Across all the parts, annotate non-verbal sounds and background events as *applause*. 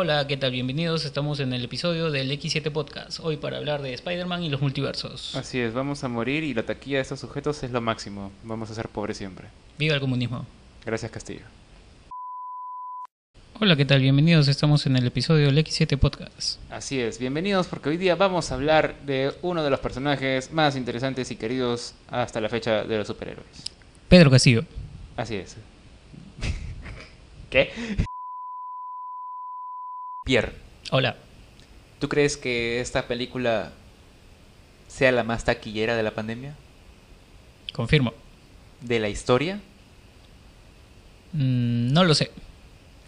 Hola, ¿qué tal? Bienvenidos. Estamos en el episodio del X7 Podcast. Hoy para hablar de Spider-Man y los multiversos. Así es, vamos a morir y la taquilla de estos sujetos es lo máximo. Vamos a ser pobres siempre. Viva el comunismo. Gracias, Castillo. Hola, ¿qué tal? Bienvenidos. Estamos en el episodio del X7 Podcast. Así es, bienvenidos porque hoy día vamos a hablar de uno de los personajes más interesantes y queridos hasta la fecha de los superhéroes. Pedro Castillo. Así es. *laughs* ¿Qué? Pierre, Hola. ¿tú crees que esta película sea la más taquillera de la pandemia? Confirmo. ¿De la historia? Mm, no lo sé.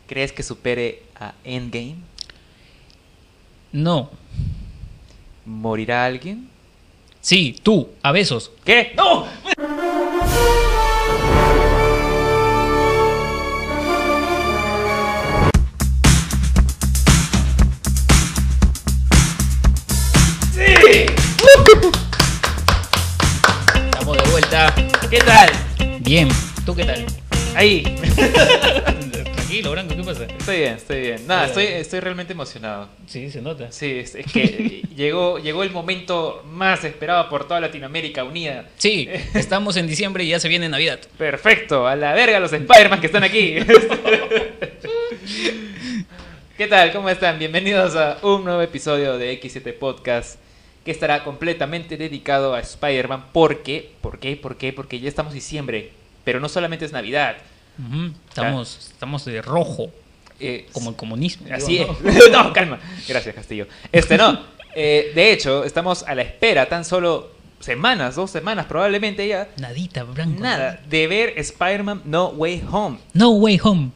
¿Crees que supere a Endgame? No. ¿Morirá alguien? Sí, tú, a besos. ¿Qué? ¡No! ¿Qué tal? Bien. ¿Tú qué tal? Ahí. *laughs* Tranquilo, Branco, ¿qué pasa? Estoy bien, estoy bien. Nada, estoy, estoy realmente emocionado. Sí, se nota. Sí, es, es que *laughs* llegó, llegó el momento más esperado por toda Latinoamérica unida. Sí, estamos en diciembre y ya se viene Navidad. Perfecto, a la verga los Spider-Man que están aquí. *laughs* ¿Qué tal? ¿Cómo están? Bienvenidos a un nuevo episodio de X7 Podcast que estará completamente dedicado a Spider-Man. ¿Por qué? ¿Por qué? ¿Por qué? Porque ya estamos en diciembre, pero no solamente es Navidad. Estamos, estamos de rojo, Eh, como el comunismo. Así digo, es. *laughs* no, calma. Gracias, Castillo. Este no. Eh, de hecho, estamos a la espera tan solo semanas, dos semanas probablemente ya. Nadita, Branco. Nada, de ver Spider-Man No Way Home. No way home.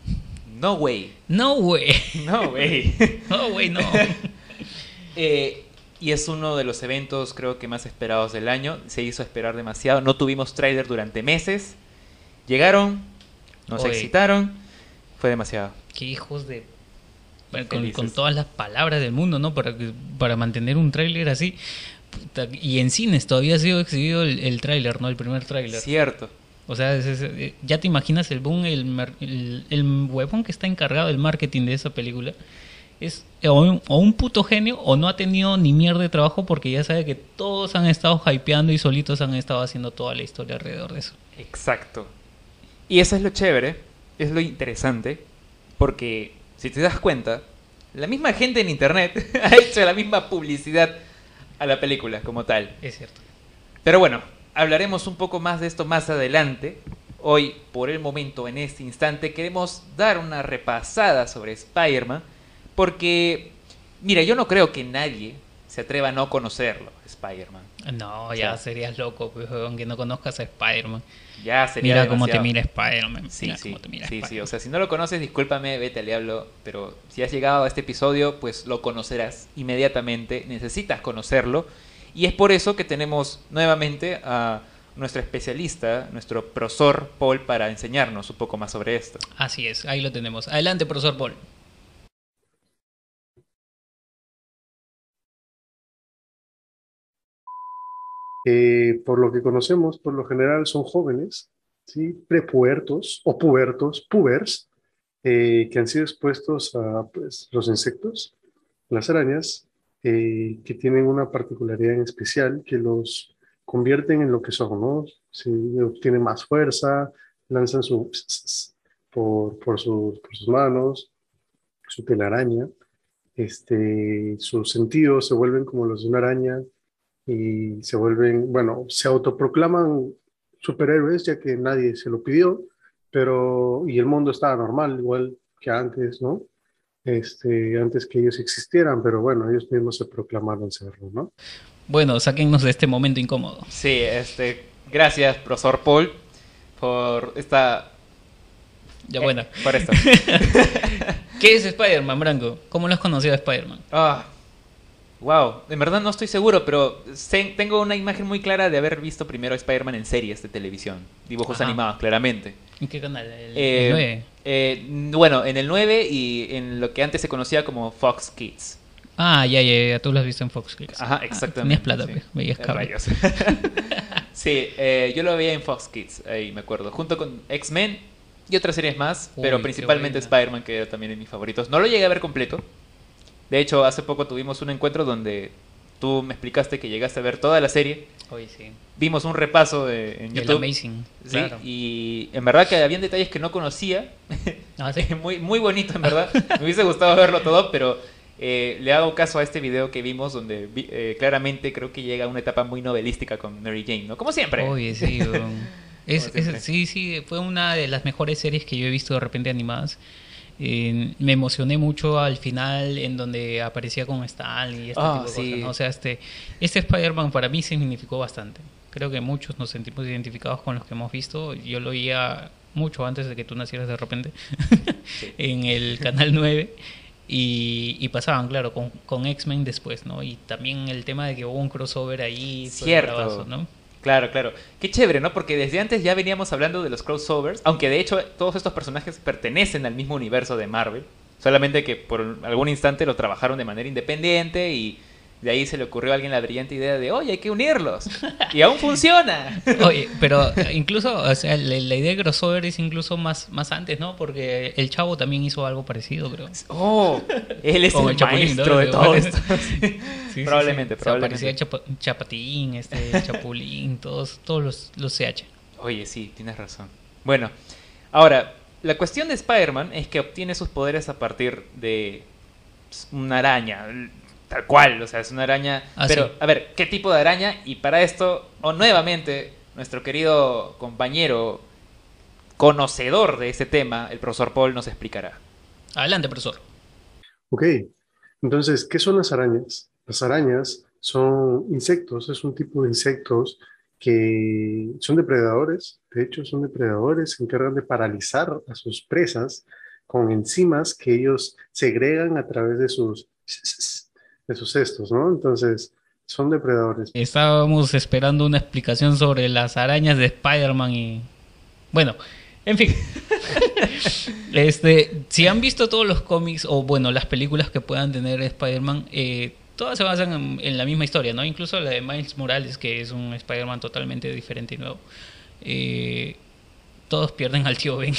No way. No way. No way. *laughs* No way, no. *laughs* Eh, y es uno de los eventos creo que más esperados del año. Se hizo esperar demasiado. No tuvimos trailer durante meses. Llegaron, nos Oye. excitaron. Fue demasiado. Qué hijos de... Con, todas las palabras del mundo, ¿no? Para, para mantener un tráiler así. Puta, y en cines todavía ha sido exhibido el, el tráiler, ¿no? El primer tráiler. Cierto. O sea, es- es- eh, ya te imaginas el boom, el, el, el huevón que está encargado del marketing de esa película. Es o un, o un puto genio o no ha tenido ni mierda de trabajo porque ya sabe que todos han estado hypeando y solitos han estado haciendo toda la historia alrededor de eso. Exacto. Y eso es lo chévere, es lo interesante, porque si te das cuenta, la misma gente en internet *laughs* ha hecho la misma publicidad a la película como tal. Es cierto. Pero bueno, hablaremos un poco más de esto más adelante. Hoy, por el momento, en este instante, queremos dar una repasada sobre Spider-Man, porque, mira, yo no creo que nadie se atreva a no conocerlo, Spider-Man. No, O ya sea- serías loco, pues, aunque no conozcas a Spider-Man. Ya sería Mira cómo te demasiado. mira Spider-Man. Sí, mira sí, cómo te mira sí, sí, o sea, si no lo conoces, discúlpame, vete al diablo, pero si has llegado a este episodio, pues lo conocerás inmediatamente, necesitas conocerlo, y es por eso que tenemos nuevamente a nuestro especialista, nuestro profesor Paul, para enseñarnos un poco más sobre esto. Así es, ahí lo tenemos. Adelante, profesor Paul. Eh, por lo que conocemos, por lo general son jóvenes, ¿sí? prepubertos o pubertos, pubers, eh, que han sido expuestos a pues, los insectos, las arañas, eh, que tienen una particularidad en especial que los convierten en lo que son, ¿no? Sí, obtienen más fuerza, lanzan su por, por sus manos, su telaraña, este, sus sentidos se vuelven como los de una araña, y se vuelven, bueno, se autoproclaman superhéroes ya que nadie se lo pidió, pero y el mundo estaba normal, igual que antes, ¿no? Este, antes que ellos existieran, pero bueno, ellos mismos se proclamaron serlo, ¿no? Bueno, sáquennos de este momento incómodo. Sí, este, gracias, profesor Paul, por esta... Ya eh, bueno. por esto. *laughs* ¿Qué es Spider-Man, Branco? ¿Cómo lo has conocido a Spider-Man? Ah, wow, en verdad no estoy seguro, pero sé- tengo una imagen muy clara de haber visto primero a Spider-Man en series de televisión, dibujos Ajá. animados, claramente. ¿En qué canal? El, Eh, el 9. eh, bueno, en el 9 y en lo que antes se conocía como Fox Kids. Ah, ya, ya, ya, tú lo has visto en Fox Kids. Ajá, Ah, exactamente. tenías plata, sí. pues, veías Eh, cable. rayos. *laughs* sí, eh, yo lo veía en Fox Kids, ahí me acuerdo, junto con X-Men y otras series más, Uy, pero principalmente. Spider-Man, que era también de mis favoritos. No lo llegué a ver completo, De hecho, hace poco tuvimos un encuentro donde tú me explicaste que llegaste a ver toda la serie. Oye, sí. Vimos un repaso de, en El YouTube. Amazing. Sí, claro. y en verdad que habían detalles que no conocía. Ah, sí. *laughs* muy, muy bonito, en verdad. *laughs* Me hubiese gustado verlo todo, pero eh, le hago caso a este video que vimos donde eh, claramente creo que llega a una etapa muy novelística con Mary Jane, ¿no? Como siempre. Oye, sí, *laughs* es- sí, sí, fue una de las mejores series que yo he visto de repente animadas. Eh, me emocioné mucho al final en donde aparecía con Stan y este Ah, tipo de sí. cosas. ¿no? O sea, este, este Spider-Man para mí significó bastante. Creo que muchos nos sentimos identificados con los que hemos visto. Yo lo oía mucho antes de que tú nacieras de repente *laughs* Sí. en el canal 9 y, y pasaban, claro, con, con X-Men después, ¿no? Y también el tema de que hubo un crossover ahí. fue Cierto. bravazo, ¿no? Claro, claro. Qué chévere, ¿no? Porque desde antes ya veníamos hablando de los crossovers, aunque de hecho todos estos personajes pertenecen al mismo universo de Marvel, solamente que por algún instante lo trabajaron de manera independiente y de ahí se le ocurrió a alguien la brillante idea de, oye, hay que unirlos. Y aún funciona. *laughs* Oye, pero incluso, o sea, la, la idea de crossover es incluso más, más antes, ¿no? Porque el Chavo también hizo algo parecido, creo. Oh, él es el, el Chapulín, maestro ¿no? de todo esto. *laughs* Sí, sí, *laughs* Probablemente, sí. O sea, probablemente. Chapatín, este, Chapulín, todos, todos los, los CH. Oye, sí, tienes razón. Bueno, ahora, la cuestión de Spider-Man es que obtiene sus poderes a partir de una araña, tal cual, o sea, es una araña. Ah, pero, sí. a ver, ¿qué tipo de araña? Y para esto, o nuevamente, nuestro querido compañero conocedor de ese tema, el profesor Paul, nos explicará. Adelante, profesor. Ok, entonces, ¿qué son las arañas? Las arañas son insectos, es un tipo de insectos que son depredadores, de hecho son depredadores, se encargan de paralizar a sus presas con enzimas que ellos segregan a través de sus, de sus cestos, ¿no? Entonces, son depredadores. Estábamos esperando una explicación sobre las arañas de Spider-Man y... Bueno, en fin. *laughs* este, si han visto todos los cómics o, bueno, las películas que puedan tener Spider-Man, eh, todas se basan en, en la misma historia, ¿no? Incluso la de Miles Morales, que es un Spider-Man totalmente diferente y nuevo. Eh, todos pierden al tío Ben.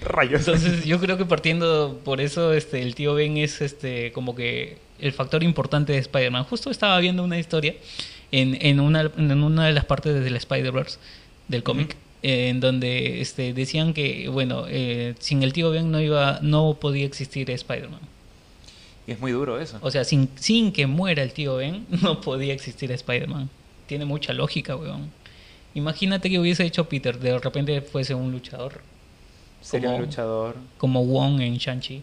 Rayos. Entonces yo creo que partiendo por eso este el tío Ben es este como que el factor importante de Spider-Man. Justo estaba viendo una historia en, en, una, en una de las partes del Spider-Verse del cómic en donde este decían que bueno eh, sin el tío Ben no iba no podía existir Spider-Man. Y es muy duro eso. O sea, sin, sin que muera el tío Ben *laughs* no podía existir Spider-Man. Tiene mucha lógica, weón. Imagínate que hubiese hecho Peter, de repente fuese un luchador, Sería un luchador, como Wong en Shang-Chi.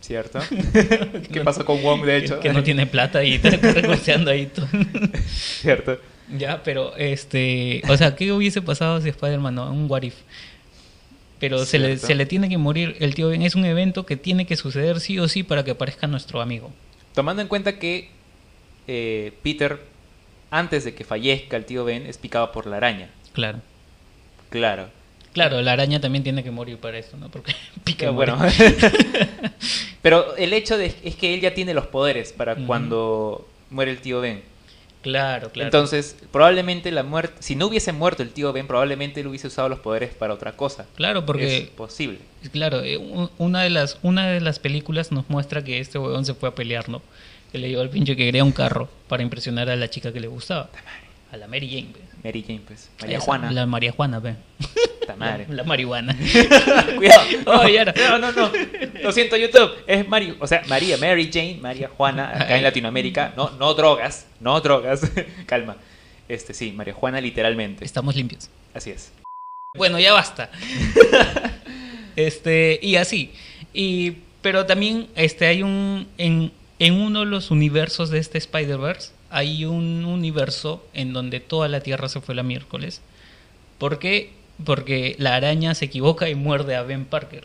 ¿Cierto? *laughs* ¿Qué pasó con Wong, de hecho? que no tiene plata y está *laughs* recurseando ahí todo. *laughs* ¿Cierto? ya, pero este, o sea, ¿qué hubiese pasado si Spider-Man no? Un what if? Pero se le, se le tiene que morir el tío Ben. Es un evento que tiene que suceder sí o sí para que aparezca nuestro amigo. Tomando en cuenta que eh, Peter, antes de que fallezca el tío Ben, es picado por la araña. Claro. Claro. Claro, la araña también tiene que morir para esto, ¿no? Porque *laughs* pica bueno. *laughs* Pero el hecho de, es que él ya tiene los poderes para cuando muere el tío Ben. Claro, claro. Entonces, probablemente la muerte, si no hubiese muerto el tío Ben, probablemente él hubiese usado los poderes para otra cosa. claro, Es porque posible. claro, eh, un- una de las una de las películas nos muestra que este huevón se fue a pelear, ¿no? Que le llevó al pinche que quería un carro para impresionar a la chica que le gustaba. A la Mary Jane, pues. Mary Jane, pues. María Esa, Juana. La María Juana, madre. La, *laughs* la marihuana. *laughs* Cuidado. *laughs* Oh. No, no, no. Lo siento, YouTube. Es Mari, o sea, María, Mary Jane, María Juana, acá en Latinoamérica. No, no drogas, no drogas. Calma. Este, sí, María Juana literalmente. Estamos limpios. Así es. Bueno, ya basta. este, y así. Y, pero también este, hay un. En, en uno de los universos de este Spider-Verse, hay un universo en donde toda la Tierra se fue la miércoles. ¿Por qué? Porque la araña se equivoca y muerde a Ben Parker.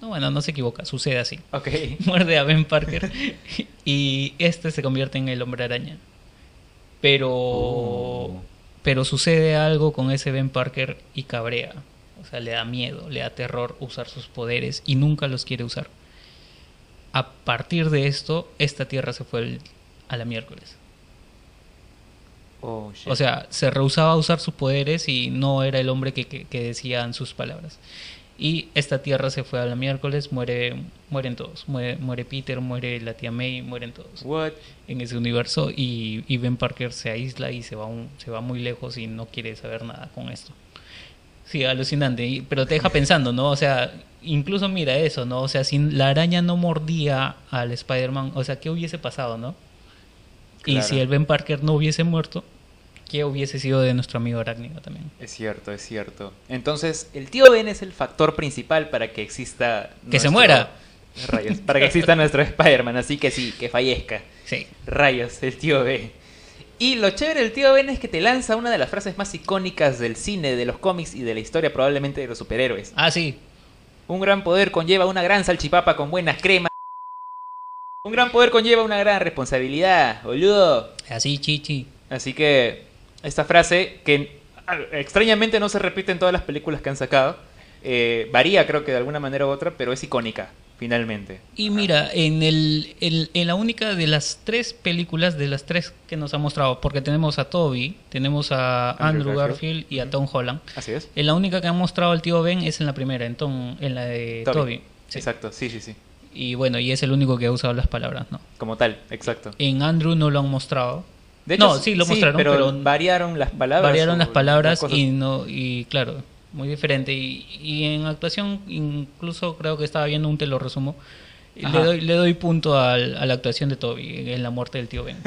No, bueno, no se equivoca, sucede así. Ok. *laughs* Muerde a Ben Parker *laughs* y este se convierte en el hombre araña. Pero. Oh. Pero sucede algo con ese Ben Parker y cabrea. O sea, le da miedo, le da terror usar sus poderes y nunca los quiere usar. A partir de esto, esta tierra se fue el- a la miércoles. Oh. O sea, se rehusaba a usar sus poderes y no era el hombre que, que- que decían sus palabras. Y esta tierra se fue a la miércoles, muere, mueren todos. Muere, muere Peter, muere la tía May, mueren todos What? en ese universo. Y, y Ben Parker se aísla y se va, un- se va muy lejos y no quiere saber nada con esto. Sí, alucinante. y- Pero te deja *laughs* pensando, ¿no? O sea, incluso mira eso, ¿no? O sea, si la araña no mordía al Spider-Man, o sea, ¿qué hubiese pasado, no? Y si el Ben Parker no hubiese muerto, ¿qué hubiese sido de nuestro amigo arácnido también? Es cierto, es cierto. Entonces, el tío Ben es el factor principal para que exista... Que se muera. Rayos, para que exista nuestro Spider-Man, así que sí, que fallezca. Sí. Rayos, el tío Ben. Y lo chévere del tío Ben es que te lanza una de las frases más icónicas del cine, de los cómics y de la historia probablemente de los superhéroes. Ah, sí. Un gran poder conlleva una gran salchipapa con buenas cremas. Un gran poder conlleva una gran responsabilidad, boludo. Así, chichi. Así que esta frase, que ah, extrañamente no se repite en todas las películas que han sacado, eh, varía creo que de alguna manera u otra, pero es icónica, finalmente. Y mira, en, el, el- en la única de las tres películas, de las tres que nos ha mostrado, porque tenemos a Toby, tenemos a Andrew Andrew Garfield. Garfield y a Tom Holland. Así es. En la única que ha mostrado el tío Ben es en la primera, en, Tom- en la de Toby. Toby. Sí. Exacto, sí, sí, sí. Y bueno, y es el único que ha usado las palabras, ¿no? Como tal, exacto. En Andrew no lo han mostrado. De hecho, no, sí lo mostraron, pero, pero, variaron las palabras. variaron las palabras y no y claro, muy diferente. Y, y en actuación, incluso creo que estaba viendo un te lo resumo. Le doy, le doy punto al- a la actuación de Toby en la muerte del tío Ben. *laughs*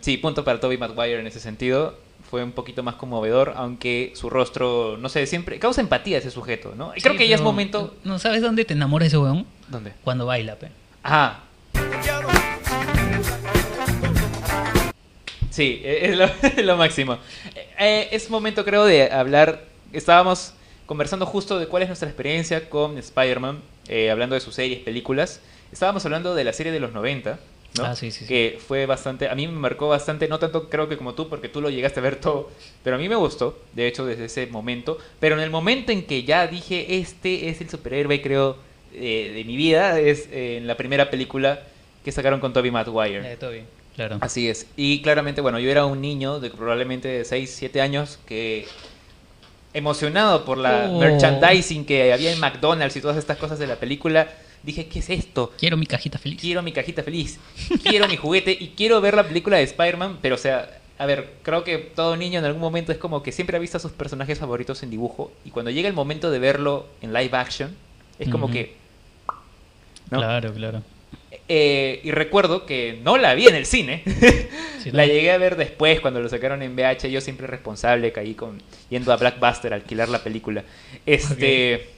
Sí, punto para Toby Maguire en ese sentido. Fue un poquito más conmovedor, aunque su rostro, no sé, siempre causa empatía a ese sujeto, ¿no? Creo que ya es momento. ¿No sabes dónde te enamora ese weón? ¿Dónde? Cuando baila, pe. Ah. Sí, e- es lo, *laughs* es lo máximo. Eh, es momento, creo, de hablar. Estábamos conversando justo de cuál es nuestra experiencia con Spider-Man, eh, hablando de sus series, películas. Estábamos hablando de la serie de los 90, ¿no? Ah, sí, sí, sí. Que fue bastante. A mí me marcó bastante, no tanto creo que como tú, porque tú lo llegaste a ver todo, pero a mí me gustó, de hecho, desde ese momento. Pero en el momento en que ya dije, este es el superhéroe, creo, eh, de mi vida, es eh, en la primera película que sacaron con Tobey Maguire. De Toby, claro. Así es. Y claramente, bueno, yo era un niño de probablemente 6, 7 años que emocionado por la Oh. merchandising que había en McDonald's y todas estas cosas de la película, dije, ¿qué es esto? Quiero mi cajita feliz. Quiero mi cajita feliz, *laughs* quiero mi juguete y quiero ver la película de Spider-Man, pero o sea, a ver, creo que todo niño en algún momento es como que siempre ha visto a sus personajes favoritos en dibujo y cuando llega el momento de verlo en live action, es como que... ¿no? Claro, claro. Eh, y recuerdo que no la vi en el cine. *laughs* Sí, la ¿no? llegué a ver después cuando lo sacaron en VH. Yo siempre responsable caí con yendo a Blackbuster a alquilar la película. Este,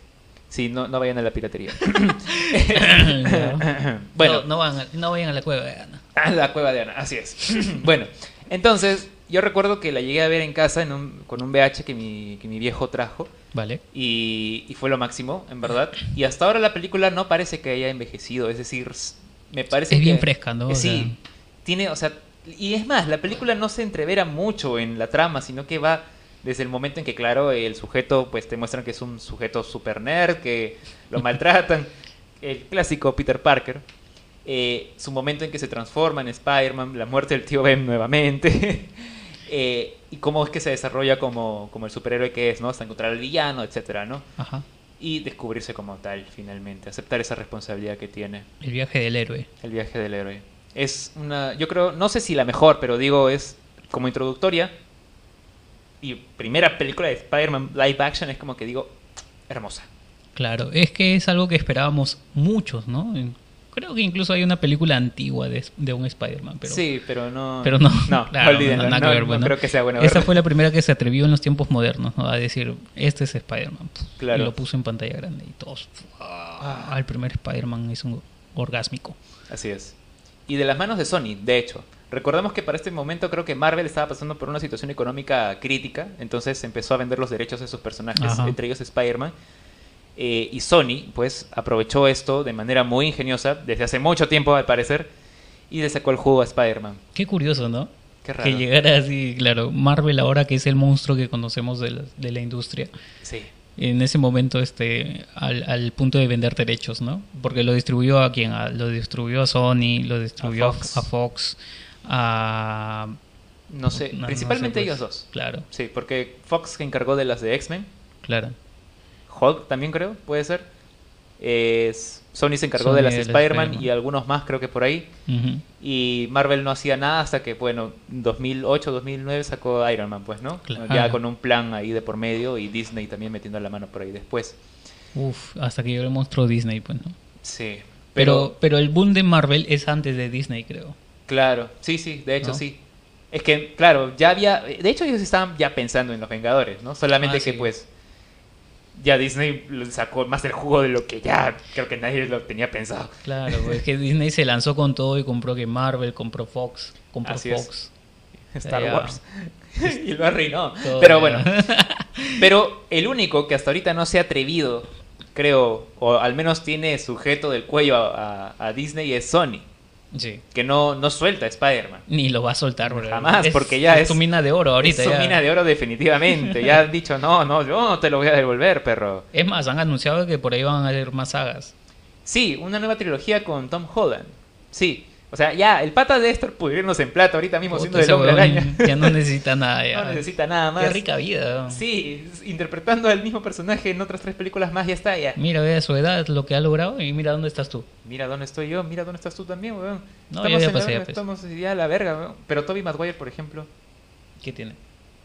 sí, no, no vayan a la piratería. No. *coughs* *coughs* bueno, no, no van a- no vayan a la cueva de Ana. a la cueva de Ana, así es. *coughs* bueno, entonces yo recuerdo que la llegué a ver en casa en un- con un VH que mi, que mi viejo trajo. Vale. Y, y fue lo máximo, en verdad. Y hasta ahora la película no parece que haya envejecido. Es decir, me parece Es bien fresca, ¿no? O sí, sea- tiene, o sea, y es más, la película no se entrevera mucho en la trama, sino que va desde el momento en que, claro, el sujeto, pues te muestran que es un sujeto super nerd, que lo *laughs* maltratan, el clásico Peter Parker, eh, su momento en que se transforma en Spider-Man, la muerte del tío Ben nuevamente, *laughs* eh, y cómo es que se desarrolla como, como el superhéroe que es, ¿no? Hasta encontrar al villano, etcétera, ¿no? Ajá. Y descubrirse como tal, finalmente, aceptar esa responsabilidad que tiene. El viaje del héroe. El viaje del héroe. Es una, yo creo, no sé si la mejor, pero digo, es como introductoria y primera película de Spider-Man live action, es como que digo, hermosa. Claro, es que es algo que esperábamos muchos, ¿no? Creo que incluso hay una película antigua de, de un Spider-Man, pero, sí, pero no. pero no. No, *laughs* claro, olvídenlo, no, ver, no bueno. creo que sea buena. Esa fue la primera que se atrevió en los tiempos modernos, ¿no? A decir, este es Spider-Man. Claro. Y lo puso en pantalla grande y todos. Ah, el primer Spider-Man es un orgásmico. Así es. Y de las manos de Sony, de hecho. Recordemos que para este momento creo que Marvel estaba pasando por una situación económica crítica, entonces empezó a vender los derechos de sus personajes, Ajá. entre ellos Spider-Man. Eh, y Sony, pues, aprovechó esto de manera muy ingeniosa, desde hace mucho tiempo al parecer, y le sacó el jugo a Spider-Man. Qué curioso, ¿no? Qué raro. Que llegara así, claro, Marvel ahora que es el monstruo que conocemos de la, de la industria. Sí. En ese momento, este, al, al punto de vender derechos, ¿no? Porque lo distribuyó a quién? A- lo distribuyó a Sony, lo distribuyó A a Fox. a Fox, a, No sé, No, no principalmente sé, pues. ellos dos. Claro, Sí, porque Fox se encargó de las de X-Men, claro. Hulk también creo, puede ser. Es- Sony se encargó Sony de las de de las Spider-Man y algunos más creo que por ahí. Y Marvel no hacía nada hasta que, bueno, 2008, 2009 sacó Iron Man, pues, ¿no? Claro. Ya con un plan ahí de por medio y Disney también metiendo la mano por ahí después. Uf, hasta que llegó el monstruo Disney, pues, ¿no? Sí. Pero, pero el boom de Marvel es antes de Disney, creo. Claro, sí, sí, de hecho ¿No? sí. Es que, claro, ya había... De hecho ellos estaban ya pensando en los Vengadores, ¿no? Solamente Ah, que sí. pues ya Disney sacó más el jugo de lo que ya creo que nadie lo tenía pensado. Claro, pues que Disney se lanzó con todo y compró que Marvel, compró Fox, compró Así es. Fox. *laughs* Star Ya. Wars. *laughs* y lo arruinó. *laughs* Todo Pero bueno, pero el único que hasta ahorita no se ha atrevido, creo, o al menos tiene sujeto del cuello a, a- a Disney es Sony, Sí. que no, no suelta Spider-Man. Ni lo va a soltar, bro. Jamás, porque ya es- su mina de oro ahorita. es su ya. mina de oro definitivamente. Ya han dicho, no, no, yo no te lo voy a devolver, perro. Es más, han anunciado que por ahí van a haber más sagas. Sí, una nueva trilogía con Tom Holland. Sí. O sea, ya, el pata de Héctor pudrirnos en plata ahorita mismo siendo Puta, el ese hombre araña. *laughs* Ya no necesita nada. Ya. No necesita nada más. Qué rica vida. Sí, interpretando al mismo personaje en otras tres películas más, ya está, ya. Mira, ve a su edad lo que ha logrado y mira dónde estás tú. Mira dónde estoy yo, mira dónde estás tú también, weón. No, estamos ya, ya en la pasé, ya pasé. estamos ya a la verga, weón. Pero Toby Maguire, por ejemplo, ¿Qué tiene?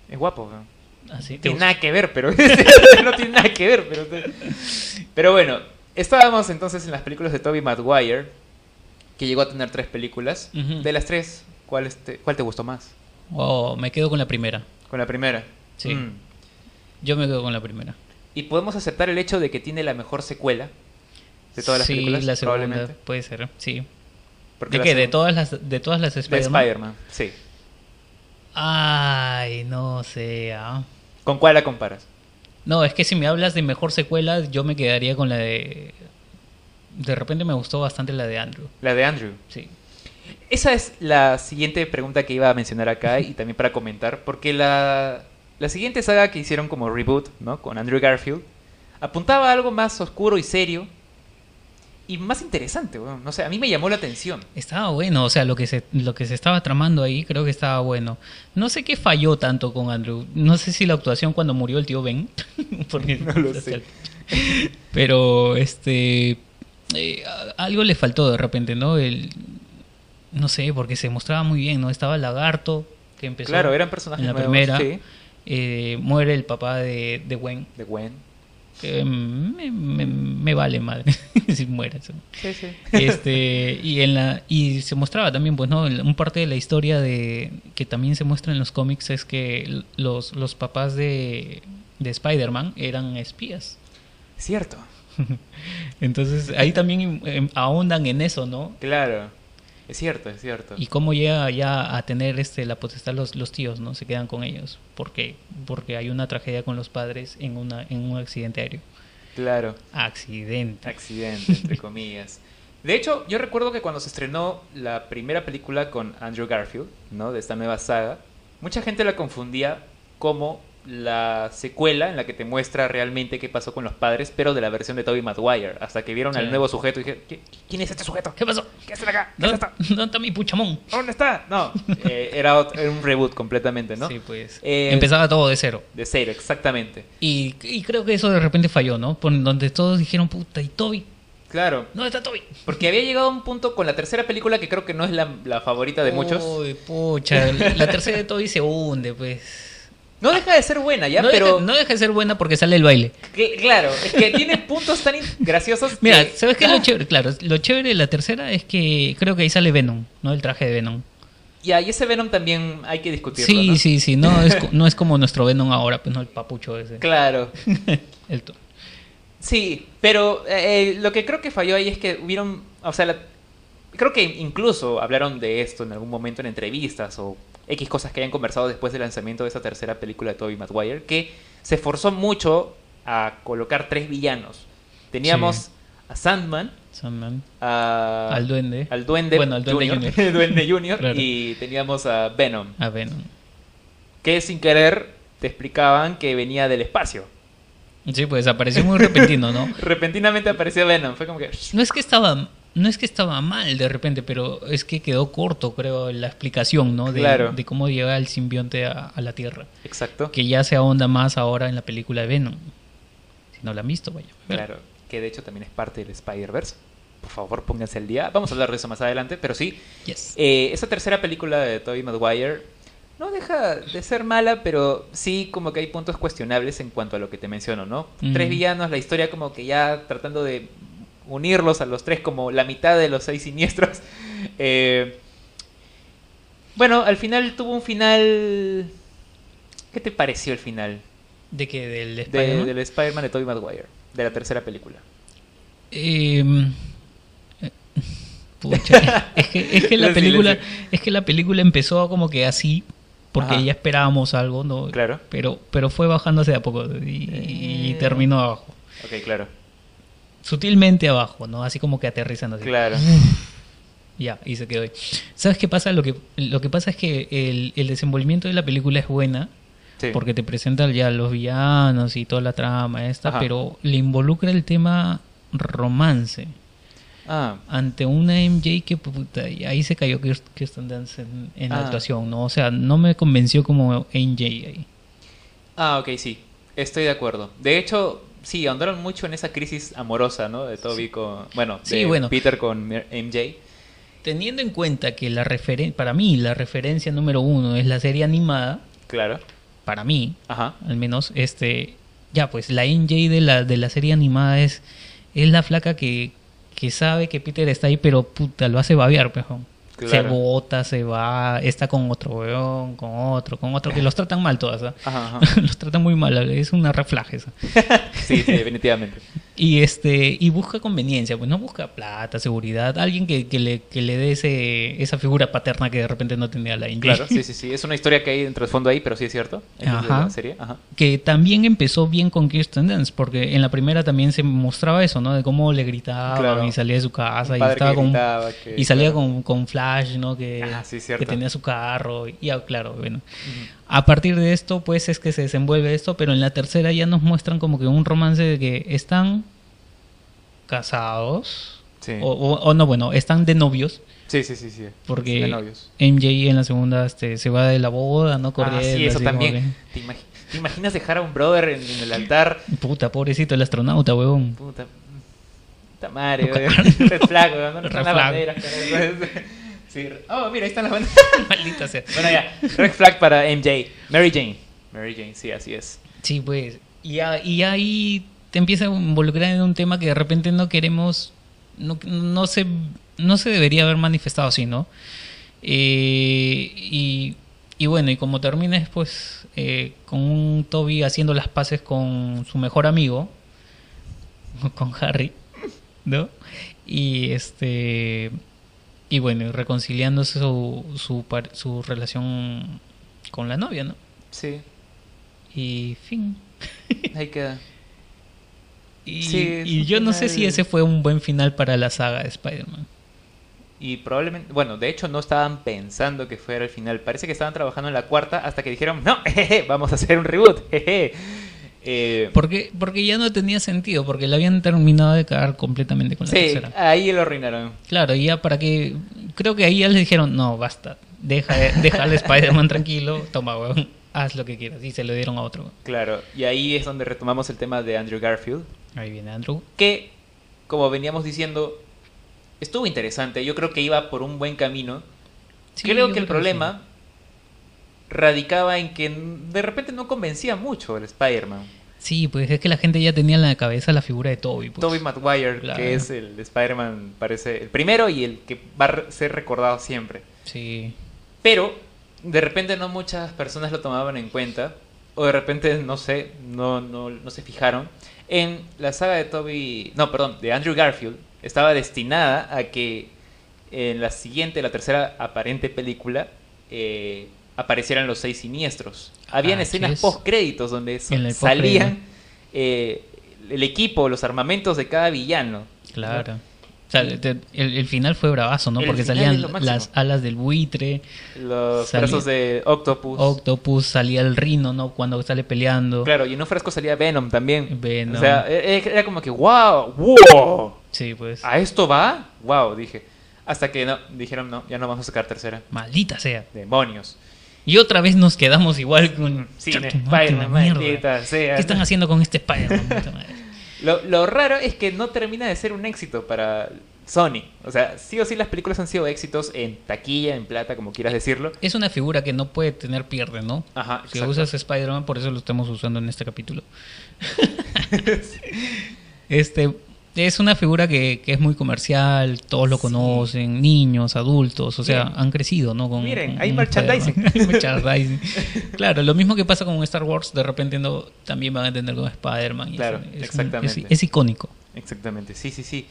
es guapo, weón. Así te tiene gusta? nada que ver, pero *laughs* no tiene nada que ver, pero pero bueno, estábamos entonces en las películas de Toby Maguire, que llegó a tener tres películas. De las tres, ¿cuál te, cuál te gustó más? Oh, me quedo con la primera. Con la primera. Sí. Mm. Yo me quedo con la primera. Y podemos aceptar el hecho de que tiene la mejor secuela de todas las sí, películas, la segunda probablemente. puede ser, sí. ¿De qué? ¿De todas las de todas las de Spider-Man? Spider-Man, sí. Ay, no sé. ah. ¿Con cuál la comparas? No, es que si me hablas de mejor secuela, yo me quedaría con la de de repente me gustó bastante la de Andrew. La de Andrew. Sí. Esa es la siguiente pregunta que iba a mencionar acá y también para comentar, porque la, la siguiente saga que hicieron como reboot, ¿no? Con Andrew Garfield, apuntaba a algo más oscuro y serio y más interesante, weón. No sé, a mí me llamó la atención. Estaba bueno, o sea, lo que se lo que se estaba tramando ahí creo que estaba bueno. No sé qué falló tanto con Andrew. No sé si la actuación cuando murió el tío Ben, *laughs* porque No lo *laughs* sé. Pero este eh, algo le faltó de repente, ¿no? El no sé, porque se mostraba muy bien, ¿no? Estaba el lagarto que empezó Claro, eran personajes en la nuevos, primera. sí. Eh, muere el papá de, de Gwen. De Gwen. me, me- me vale madre *laughs* si muere. eso. Sí, sí. Este, y en la y se mostraba también pues no un parte de la historia de que también se muestra en los cómics es que los los papás de de Spider-Man eran espías. Cierto. *laughs* Entonces ahí también em, ahondan en eso, ¿no? Claro. Es cierto, es cierto. Y cómo llega ya a tener este la potestad los, los tíos, ¿no? Se quedan con ellos. ¿Por qué? Porque hay una tragedia con los padres en una en un accidente aéreo. Claro. Accidente. Accidente, entre *laughs* comillas. De hecho, yo recuerdo que cuando se estrenó la primera película con Andrew Garfield, ¿no? De esta nueva saga, mucha gente la confundía como la secuela en la que te muestra realmente qué pasó con los padres, pero de la versión de Tobey Maguire. Hasta que vieron Sí. al nuevo sujeto y dije, ¿Qui- ¿quién es este sujeto? ¿Qué pasó? ¿Qué hace acá? ¿Qué ¿Dónde está, ¿Dónde está mi puchamón? ¿Dónde está? No, eh, era, ot- era un reboot completamente, ¿no? Sí, pues. Eh, Empezaba todo de cero. De cero, exactamente. Y, y creo que eso de repente falló, ¿no? Por donde todos dijeron, puta, ¿y Toby? Claro, ¿Dónde está Toby? porque había llegado a un punto con la tercera película que creo que no es la, la favorita de muchos. Uy, pucha, la tercera de Toby se hunde, pues. No deja de ser buena, ¿ya? no, pero... deja, no deja de ser buena porque sale el baile. Que- claro, es que tiene puntos tan graciosos. Mira, que- ¿sabes qué es Ah, lo chévere? Claro, lo chévere de la tercera es que creo que ahí sale Venom, ¿no? El traje de Venom. Ya, y ese Venom también hay que discutirlo. Sí, ¿no? sí, sí, no es, no es como nuestro Venom ahora, pues no el papucho ese. Claro. *laughs* El Sí, pero eh, lo que creo que falló ahí es que hubieron. O sea, la- creo que incluso hablaron de esto en algún momento en entrevistas o X cosas que hayan conversado después del lanzamiento de esa tercera película de Tobey Maguire, que se esforzó mucho a colocar tres villanos. Teníamos Sí. a Sandman, Sandman, a, al duende, al Duende, Bueno, al Duende Junior, *laughs* Duende Junior *laughs* Claro. y teníamos a Venom, a Venom. que sin querer te explicaban que venía del espacio. Sí, pues apareció muy repentino, ¿no? *laughs* Repentinamente apareció Venom, fue como que... No es que estaba no es que estaba mal de repente, pero es que quedó corto, creo, la explicación, ¿no? De, Claro. de cómo llega el simbionte a, a la Tierra. Exacto. Que ya se ahonda más ahora en la película de Venom. Si no la han visto, vaya. Claro, que de hecho también es parte del Spider-Verse. Por favor, pónganse al día. Vamos a hablar de eso más adelante, pero sí. Yes. Eh, esta tercera película de Tobey Maguire no deja de ser mala, pero sí como que hay puntos cuestionables en cuanto a lo que te menciono, ¿no? Tres villanos, la historia como que ya tratando de unirlos a los tres como la mitad de los seis siniestros. *laughs* Eh, bueno, al final tuvo un final... ¿Qué te pareció el final ¿De que ¿Del de- Spider-Man? del Spider-Man de Tobey Maguire? De la tercera película. Em, eh, *laughs* pucha, es que, es que *laughs* la El película es que la película empezó como que así porque Ajá. ya esperábamos algo no Claro. pero pero fue bajándose de a poco y, y Eh. terminó abajo Ok, claro. Sutilmente abajo no así como que aterrizando así. Claro. ya y se quedó ahí sabes qué pasa lo que lo que pasa es que el, el desenvolvimiento de la película es buena Sí. porque te presentan ya los villanos y toda la trama esta Ajá. pero le involucra el tema romance Ah, ante una MJ que puta, y ahí se cayó Kirst- Kirsten Dunst en, en la Ah. actuación, ¿no? O sea, no me convenció como MJ ahí. Ah, ok, sí. Estoy de acuerdo. De hecho, sí, ahondaron mucho en esa crisis amorosa, ¿no? De Toby con... Bueno, Sí, de bueno. Peter con MJ. Teniendo en cuenta que la referen para mí la referencia número uno es la serie animada, Claro. para mí, Ajá. al menos, este, ya pues la MJ de la, de la serie animada es, es la flaca que, que sabe que Peter está ahí, pero puta, lo hace babear, pejón. Se bota, se va, está con otro weón, con otro, con otro, que los tratan mal todas, ¿ah? Ajá, ajá. *laughs* los tratan muy mal, es una reflaje esa. *laughs* Sí, sí, definitivamente. Y este y busca conveniencia, pues no busca plata, seguridad, alguien que, que le, que le dé ese, esa figura paterna que de repente no tenía la Indy. Claro, sí, sí, sí. *laughs* Es una historia que hay dentro de fondo ahí, pero sí es cierto. En Ajá. la serie. Ajá. Que también empezó bien con Kirsten Dunst, porque en la primera también se mostraba eso, ¿no? De cómo le gritaban Claro. y salía de su casa y estaba con gritaba, que- y salía claro. con, con Flash, ¿no? Que, Ah, sí, cierto. que tenía su carro y ya, claro, bueno. A partir de esto, pues es que se desenvuelve esto, pero en la tercera ya nos muestran como que un romance de que están casados, Sí. o, o- o no, bueno, están de novios, Sí, sí, sí, sí. porque novios. MJ en la segunda este, se va de la boda, ¿no? Ah, Corriendo, sí, eso también. ¿Te, imagi- te imaginas dejar a un brother en, en el altar? Puta, pobrecito el astronauta, huevón. Puta, puta madre, Toca- weón. *laughs* Red flag, weón. ¿Dónde Red están Sí. Oh, mira, ahí están las banderas. *laughs* Maldita sea. Bueno, ya. Red flag para MJ. Mary Jane. Mary Jane, sí, así es. Sí, pues. Y, ya- y ahí te empieza a involucrar en un tema que de repente no queremos. No, no, se, no se debería haber manifestado así, ¿no? Eh, y, y bueno, y como termines, pues, eh, con un Toby haciendo las paces con su mejor amigo, *laughs* con Harry, ¿no? Y este. Y bueno, y reconciliándose su, su, su relación con la novia, ¿no? Sí, Y fin. *laughs* ahí queda. Y, Sí, yo no sé si ese fue un buen final para la saga de Spider-Man. Y probablemente, bueno, de hecho no estaban pensando que fuera el final. Parece que estaban trabajando en la cuarta hasta que dijeron, no, *laughs* jeje, vamos a hacer un reboot. jeje". Eh, Porque, porque ya no tenía sentido, porque la habían terminado de cagar completamente con la sí, tercera. ahí lo arruinaron. Claro, y ya para que. Creo que ahí ya les dijeron, no, basta. Deja, *laughs* deja al Spider-Man tranquilo, toma, weón, haz lo que quieras. Y se lo dieron a otro. weón. Claro, y ahí es donde retomamos el tema de Andrew Garfield. Ahí viene Andrew. que, como veníamos diciendo, estuvo interesante. Yo creo que iba por un buen camino. Sí, creo que el problema radicaba en que de repente no convencía mucho el Spider-Man. Sí, pues es que la gente ya tenía en la cabeza la figura de Toby. Pues. Tobey Maguire, Claro. que es el Spider-Man, parece el primero y el que va a ser recordado siempre. Sí. Pero de repente no muchas personas lo tomaban en cuenta, o de repente, no sé, no, no, no se fijaron. En la saga de Toby, no, perdón, de Andrew Garfield, estaba destinada a que en la siguiente, la tercera aparente película, eh, aparecieran los seis siniestros. Habían Ah, escenas yes. post créditos donde el salían eh, el equipo, los armamentos de cada villano. Claro. O sea, te- el, el final fue bravazo, ¿no? El Porque salían las alas del buitre, Los brazos de Octopus. Octopus, salía el rino, ¿no? Cuando sale peleando. Claro, y en un frasco salía Venom también. Venom. O sea, e- e- era como que, wow, wow, Sí, pues. ¿a esto va? wow, dije. Hasta que no, dijeron, no, ya no vamos a sacar tercera. Maldita sea. Demonios. Y otra vez nos quedamos igual con... Sí, Spider-Man, maldita sea. ¿Qué están haciendo con este Spider-Man? *laughs* Lo, lo raro es que no termina de ser un éxito para Sony. O sea, sí o sí las películas han sido éxitos en taquilla, en plata, como quieras decirlo. Es una figura que no puede tener pierde, ¿no? Ajá, Si exacto. usas Spider-Man, por eso lo estamos usando en este capítulo. *laughs* *laughs* este es una figura que, que es muy comercial, todos lo Sí. conocen, niños, adultos, o sea, Miren. han crecido, ¿no? Con, Miren, con hay merchandising. Spider-Man. *laughs* Hay merchandising. claro, lo mismo que pasa con Star Wars, de repente no, también van a tener con Spider-Man. Claro, es exactamente. es- es icónico. Exactamente, sí, sí, sí.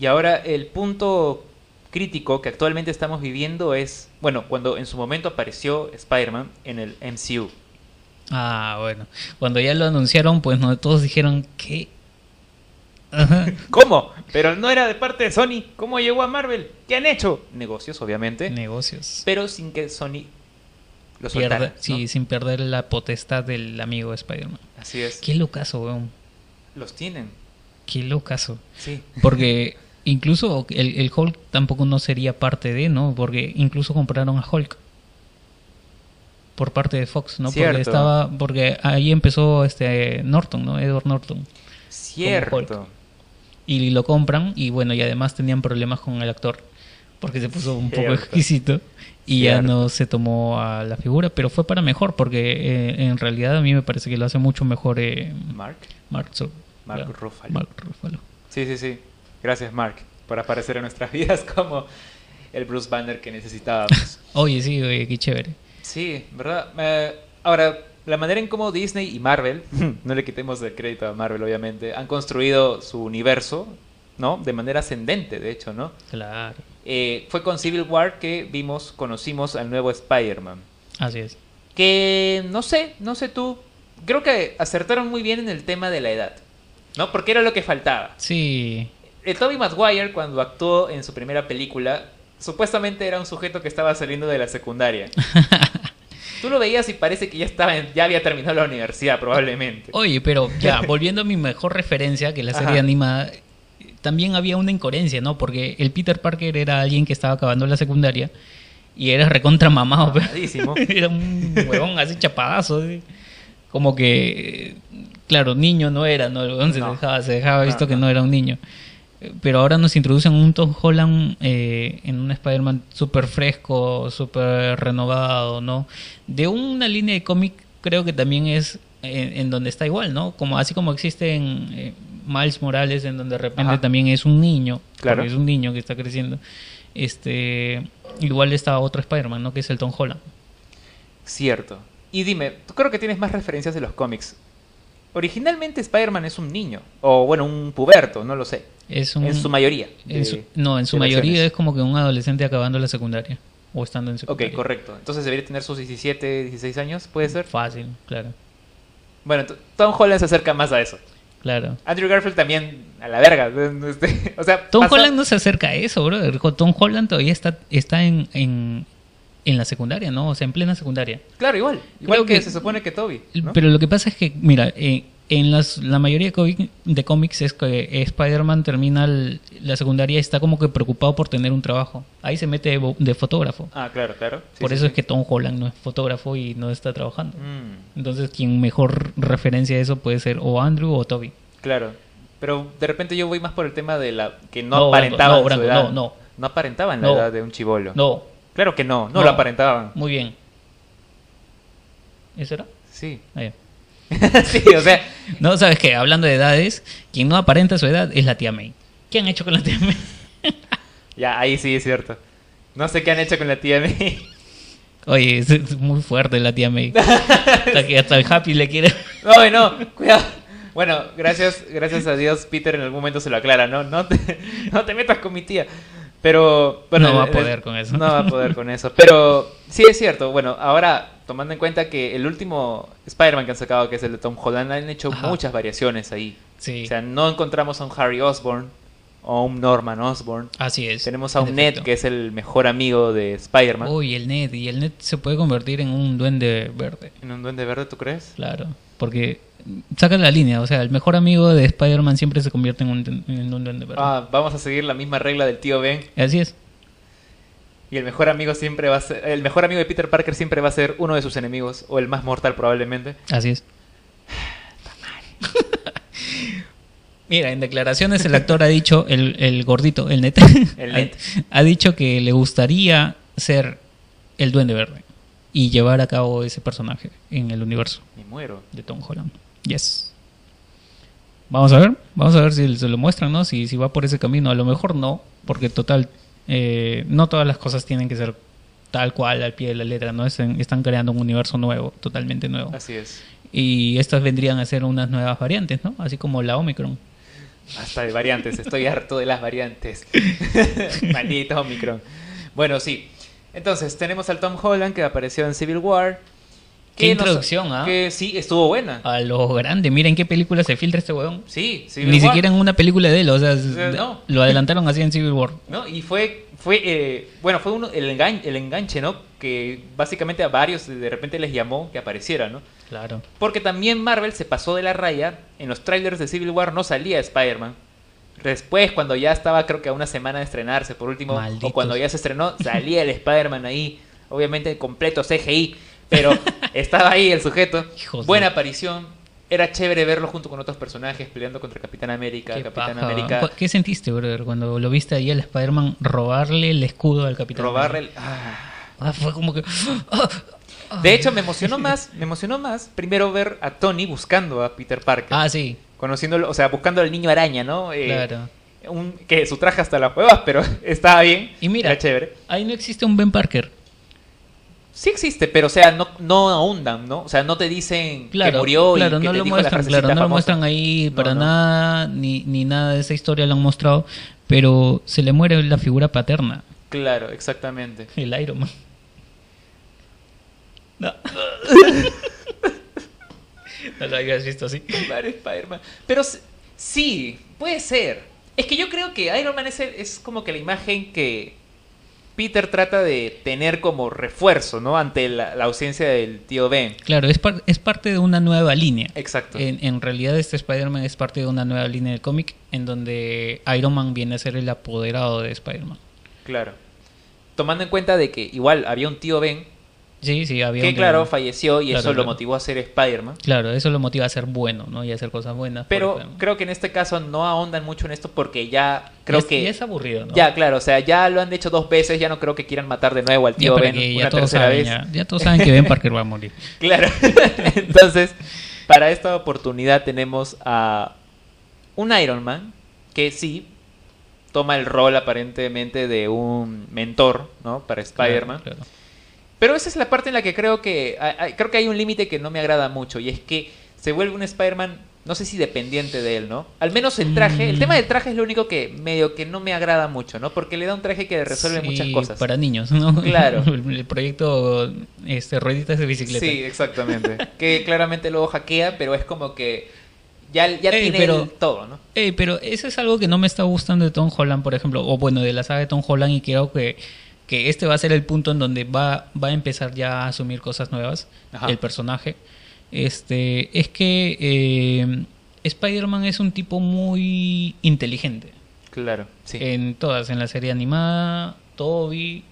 Y ahora el punto crítico que actualmente estamos viviendo es, bueno, cuando en su momento apareció Spider-Man en el MCU. Ah, bueno. Cuando ya lo anunciaron, pues no, todos dijeron que... Ajá. ¿Cómo? Pero no era de parte de Sony. ¿Cómo llegó a Marvel? ¿Qué han hecho? Negocios, obviamente. Negocios. pero sin que Sony lo soltara. ¿no? sí, sin perder la potestad del amigo de Spider-Man. Así es. Qué locazo, weón. Los tienen. Qué locazo. Sí. Porque *laughs* incluso el, el Hulk tampoco no sería parte de, ¿no? Porque incluso compraron a Hulk. Por parte de Fox, ¿no? Cierto. Porque estaba. Porque ahí empezó este Norton, ¿no? Edward Norton. Cierto. Y lo compran, y bueno, y además tenían problemas con el actor. Porque se puso un poco exquisito. Y ya no se tomó a la figura, pero fue para mejor, porque eh, en realidad a mí me parece que lo hace mucho mejor eh, Mark. Mark, Zu- Mark claro, Ruffalo. Mark Ruffalo. Sí, sí, sí. Gracias, Mark, por aparecer en nuestras *laughs* vidas como el Bruce Banner que necesitábamos. Oye, sí, oye, qué chévere. Sí, ¿verdad? Eh, ahora, la manera en cómo Disney y Marvel, *laughs* no le quitemos el crédito a Marvel, obviamente, han construido su universo, ¿no? De manera ascendente, de hecho, ¿no? Claro. Eh, fue con Civil War que vimos, conocimos al nuevo Spider-Man. Así es. Que no sé, no sé tú. Creo que acertaron muy bien en el tema de la edad, ¿no? Porque era lo que faltaba. Sí. El Tobey Maguire, cuando actuó en su primera película, supuestamente era un sujeto que estaba saliendo de la secundaria. *laughs* Tú lo veías y parece que ya estaba en- ya había terminado la universidad, probablemente. Oye, pero ya, *laughs* volviendo a mi mejor referencia, que la serie Ajá. animada, también había una incoherencia, ¿no? Porque el Peter Parker era alguien que estaba acabando la secundaria y era recontra mamado, Mamadísimo. *laughs* era un huevón así chapadazo, así. como que, claro, niño no era, ¿no? El huevón se dejaba, se dejaba No, visto que no era un niño. Eh, Pero ahora nos introducen un Tom Holland eh, en un Spider-Man súper fresco, súper renovado, ¿no? De una línea de cómic creo que también es en, en donde está igual, ¿no? Como así como existe en eh, Miles Morales, en donde de repente Ajá. también es un niño, Claro. es un niño que está creciendo. Este, igual está otro Spider-Man, ¿no? Que es el Tom Holland. Cierto. Y dime, tú creo que tienes más referencias de los cómics. Originalmente Spider-Man es un niño, o bueno, un puberto, no lo sé. Es un, En su mayoría. en de- su- no, en su mayoría es como que un adolescente acabando la secundaria o estando en Ok, secundaria. correcto. Entonces debería tener sus 17, 16 años, ¿puede ser? Fácil, claro, Bueno, Tom Holland se acerca más a eso. claro. Andrew Garfield también a la verga. *laughs* este, o sea, Tom pasa- Holland no se acerca a eso, brother. Tom Holland todavía está, está en, en, en la secundaria, ¿no? O sea, en plena secundaria. Claro, igual. Igual que, que- se supone que Toby. ¿no? Pero lo que pasa es que, mira, eh, en las, la mayoría de, cómic- de cómics es que Spider-Man termina el- la secundaria y está como que preocupado por tener un trabajo. Ahí se mete de, fotógrafo. Ah, claro, claro. Sí, por sí, eso sí. es que Tom Holland no es fotógrafo y no está trabajando. Mm, Entonces, quien mejor referencia a eso puede ser o Andrew o Toby. claro. Pero de repente yo voy más por el tema de la que no, No, aparentaban Branco, no, su edad. no, no. No aparentaban la No. edad de un chivolo. No, Claro que no, no, No. lo aparentaban. muy bien. ¿Eso era? Sí. Ah, ya. *laughs* sí, o sea, No, ¿sabes qué? Hablando de edades, quien no aparenta su edad es la tía May. ¿Qué han hecho con la tía May? *laughs* ya, ahí sí es cierto. No sé qué han hecho con la tía May. Oye, es, es muy fuerte la tía May. *laughs* hasta que hasta el Happy le quiere... No, no, cuidado. Bueno, gracias, gracias a Dios, Peter en algún momento se lo aclara, ¿no? No te, no te metas con mi tía. Pero, bueno. No va a eh, poder con eso. No va a poder con eso. Pero sí es cierto. Bueno, ahora, tomando en cuenta que el último Spider-Man que han sacado, que es el de Tom Holland, han hecho Ajá. muchas variaciones ahí. Sí, O sea, no encontramos a un Harry Osborn o a un Norman Osborn. así es. Tenemos a un Ned, efecto. que es el mejor amigo de Spider-Man. Uy, el Ned. Y el Ned se puede convertir en un duende verde. ¿En un duende verde, tú crees? Claro. Porque saca la línea, o sea, el mejor amigo de Spider-Man siempre se convierte en un, en un duende verde. Ah, vamos a seguir la misma regla del tío Ben. Así es. Y el mejor amigo siempre va a ser. El mejor amigo de Peter Parker siempre va a ser uno de sus enemigos. O el más mortal probablemente. Así es. Mira, en declaraciones el actor ha dicho, el, el gordito, el net, *laughs* El ha- net. ha dicho que le gustaría ser el duende verde y llevar a cabo ese personaje en el universo Me muero. de Tom Holland. Yes. Vamos a ver, vamos a ver si se lo muestran, ¿no? Si, si va por ese camino. A lo mejor no, porque total, eh, no todas las cosas tienen que ser tal cual al pie de la letra, ¿no? Están, están creando un universo nuevo, totalmente nuevo. Así es. Y estas vendrían a ser unas nuevas variantes, ¿no? Así como la Omicron. Hasta de variantes. Estoy harto de las variantes. *laughs* Maldito Omicron. Bueno, sí. Entonces, tenemos al Tom Holland que apareció en Civil War. Qué introducción, ¿ah? Que sí, estuvo buena. A lo grande, miren qué película se filtra este weón. Sí, Civil Ni War. siquiera en una película de él, o sea, Eh, no. *laughs* lo adelantaron así en Civil War. ¿no? Y fue, fue eh, bueno, fue uno, el, engan- el enganche, ¿no? Que básicamente a varios de repente les llamó que apareciera, ¿no? Claro. Porque también Marvel se pasó de la raya. En los trailers de Civil War no salía Spider-Man. Después, cuando ya estaba, creo que a una semana de estrenarse, por último, Malditos. o cuando ya se estrenó, salía el Spider-Man ahí, obviamente completo CGI, pero estaba ahí el sujeto. *laughs* Hijos de- Buena aparición. Era chévere verlo junto con otros personajes peleando contra Capitán América. Qué, Capitán paja. América. ¿Cu- ¿Qué sentiste, brother, cuando lo viste ahí al Spider-Man robarle el escudo al Capitán Robarle América? ah. Ah, fue como que... *gasps* ah, ah. De hecho, me emocionó más, me emocionó más primero ver a Tony buscando a Peter Parker. Ah, sí, Conociéndolo, o sea, buscando al niño araña, ¿no? Eh, claro. un- que su traje hasta las huevas, pero *laughs* estaba bien. Y mira, Era chévere. ahí no existe un Ben Parker. Sí existe, pero o sea, no, no ahondan, ¿no? O sea, no te dicen Claro, que murió claro, y que no te lo dijo la muestran, frasecita claro, no lo muestran ahí para no. nada, ni, ni nada de esa historia lo han mostrado, pero se le muere la figura paterna, Claro, exactamente. el Iron Man. *laughs* No. no lo habías visto así. Claro, Spider-Man. Pero sí, puede ser. Es que yo creo que Iron Man es, el- es como que la imagen que Peter trata de tener como refuerzo, ¿no? Ante la, la ausencia del tío Ben. Claro, es, par- es parte de una nueva línea. Exacto. En, en realidad este Spider-Man es parte de una nueva línea de cómic en donde Iron Man viene a ser el apoderado de Spider-Man. Claro. Tomando en cuenta de que igual había un tío Ben Sí, sí, había que, claro, falleció y Claro, eso lo motivó a ser Spider-Man. Claro, eso lo motiva a ser bueno, ¿no? Y a hacer cosas buenas. Pero creo que en este caso no ahondan mucho en esto porque ya creo es- que... ya es aburrido, ¿no? Ya, claro, o sea, ya lo han hecho dos veces, ya no creo que quieran matar de nuevo al tío Ben una todos tercera saben, vez. ya, ya todos saben que Ben Parker va a morir. *laughs* Claro. *laughs* Entonces, para esta oportunidad tenemos a un Iron Man que sí toma el rol aparentemente de un mentor, ¿no? Para Spider-Man. Claro, claro. Pero esa es la parte en la que creo que creo que hay un límite que no me agrada mucho y es que se vuelve un Spider-Man no sé si dependiente de él, ¿no? Al menos el traje, el Mm. tema del traje es lo único que medio que no me agrada mucho, ¿no? Porque le da un traje que resuelve Sí, muchas cosas. Para niños, ¿no? Claro. *laughs* el, proyecto este, Rueditas de Bicicleta. Sí, exactamente. que claramente luego hackea, pero es como que ya, ya Ey, tiene pero- todo, ¿no? Ey, pero eso es algo que no me está gustando de Tom Holland, por ejemplo, o bueno, de la saga de Tom Holland, y creo que, que este va a ser el punto en donde va, va a empezar ya a asumir cosas nuevas, Ajá. el personaje. Este, es que eh, Spider-Man es un tipo muy inteligente. Claro, sí. En todas, en la serie animada, Toby,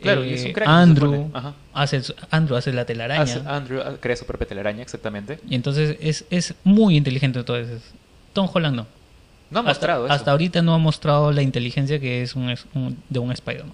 Claro, eh, y es un crack, Andrew, hace, Andrew hace la telaraña. Hace- Andrew ah, crea su propia telaraña, exactamente. Y entonces es, es muy inteligente todo eso. Tom Holland no. No ha hasta, mostrado eso. hasta ahorita no ha mostrado la inteligencia que es un, un- de un Spider-Man.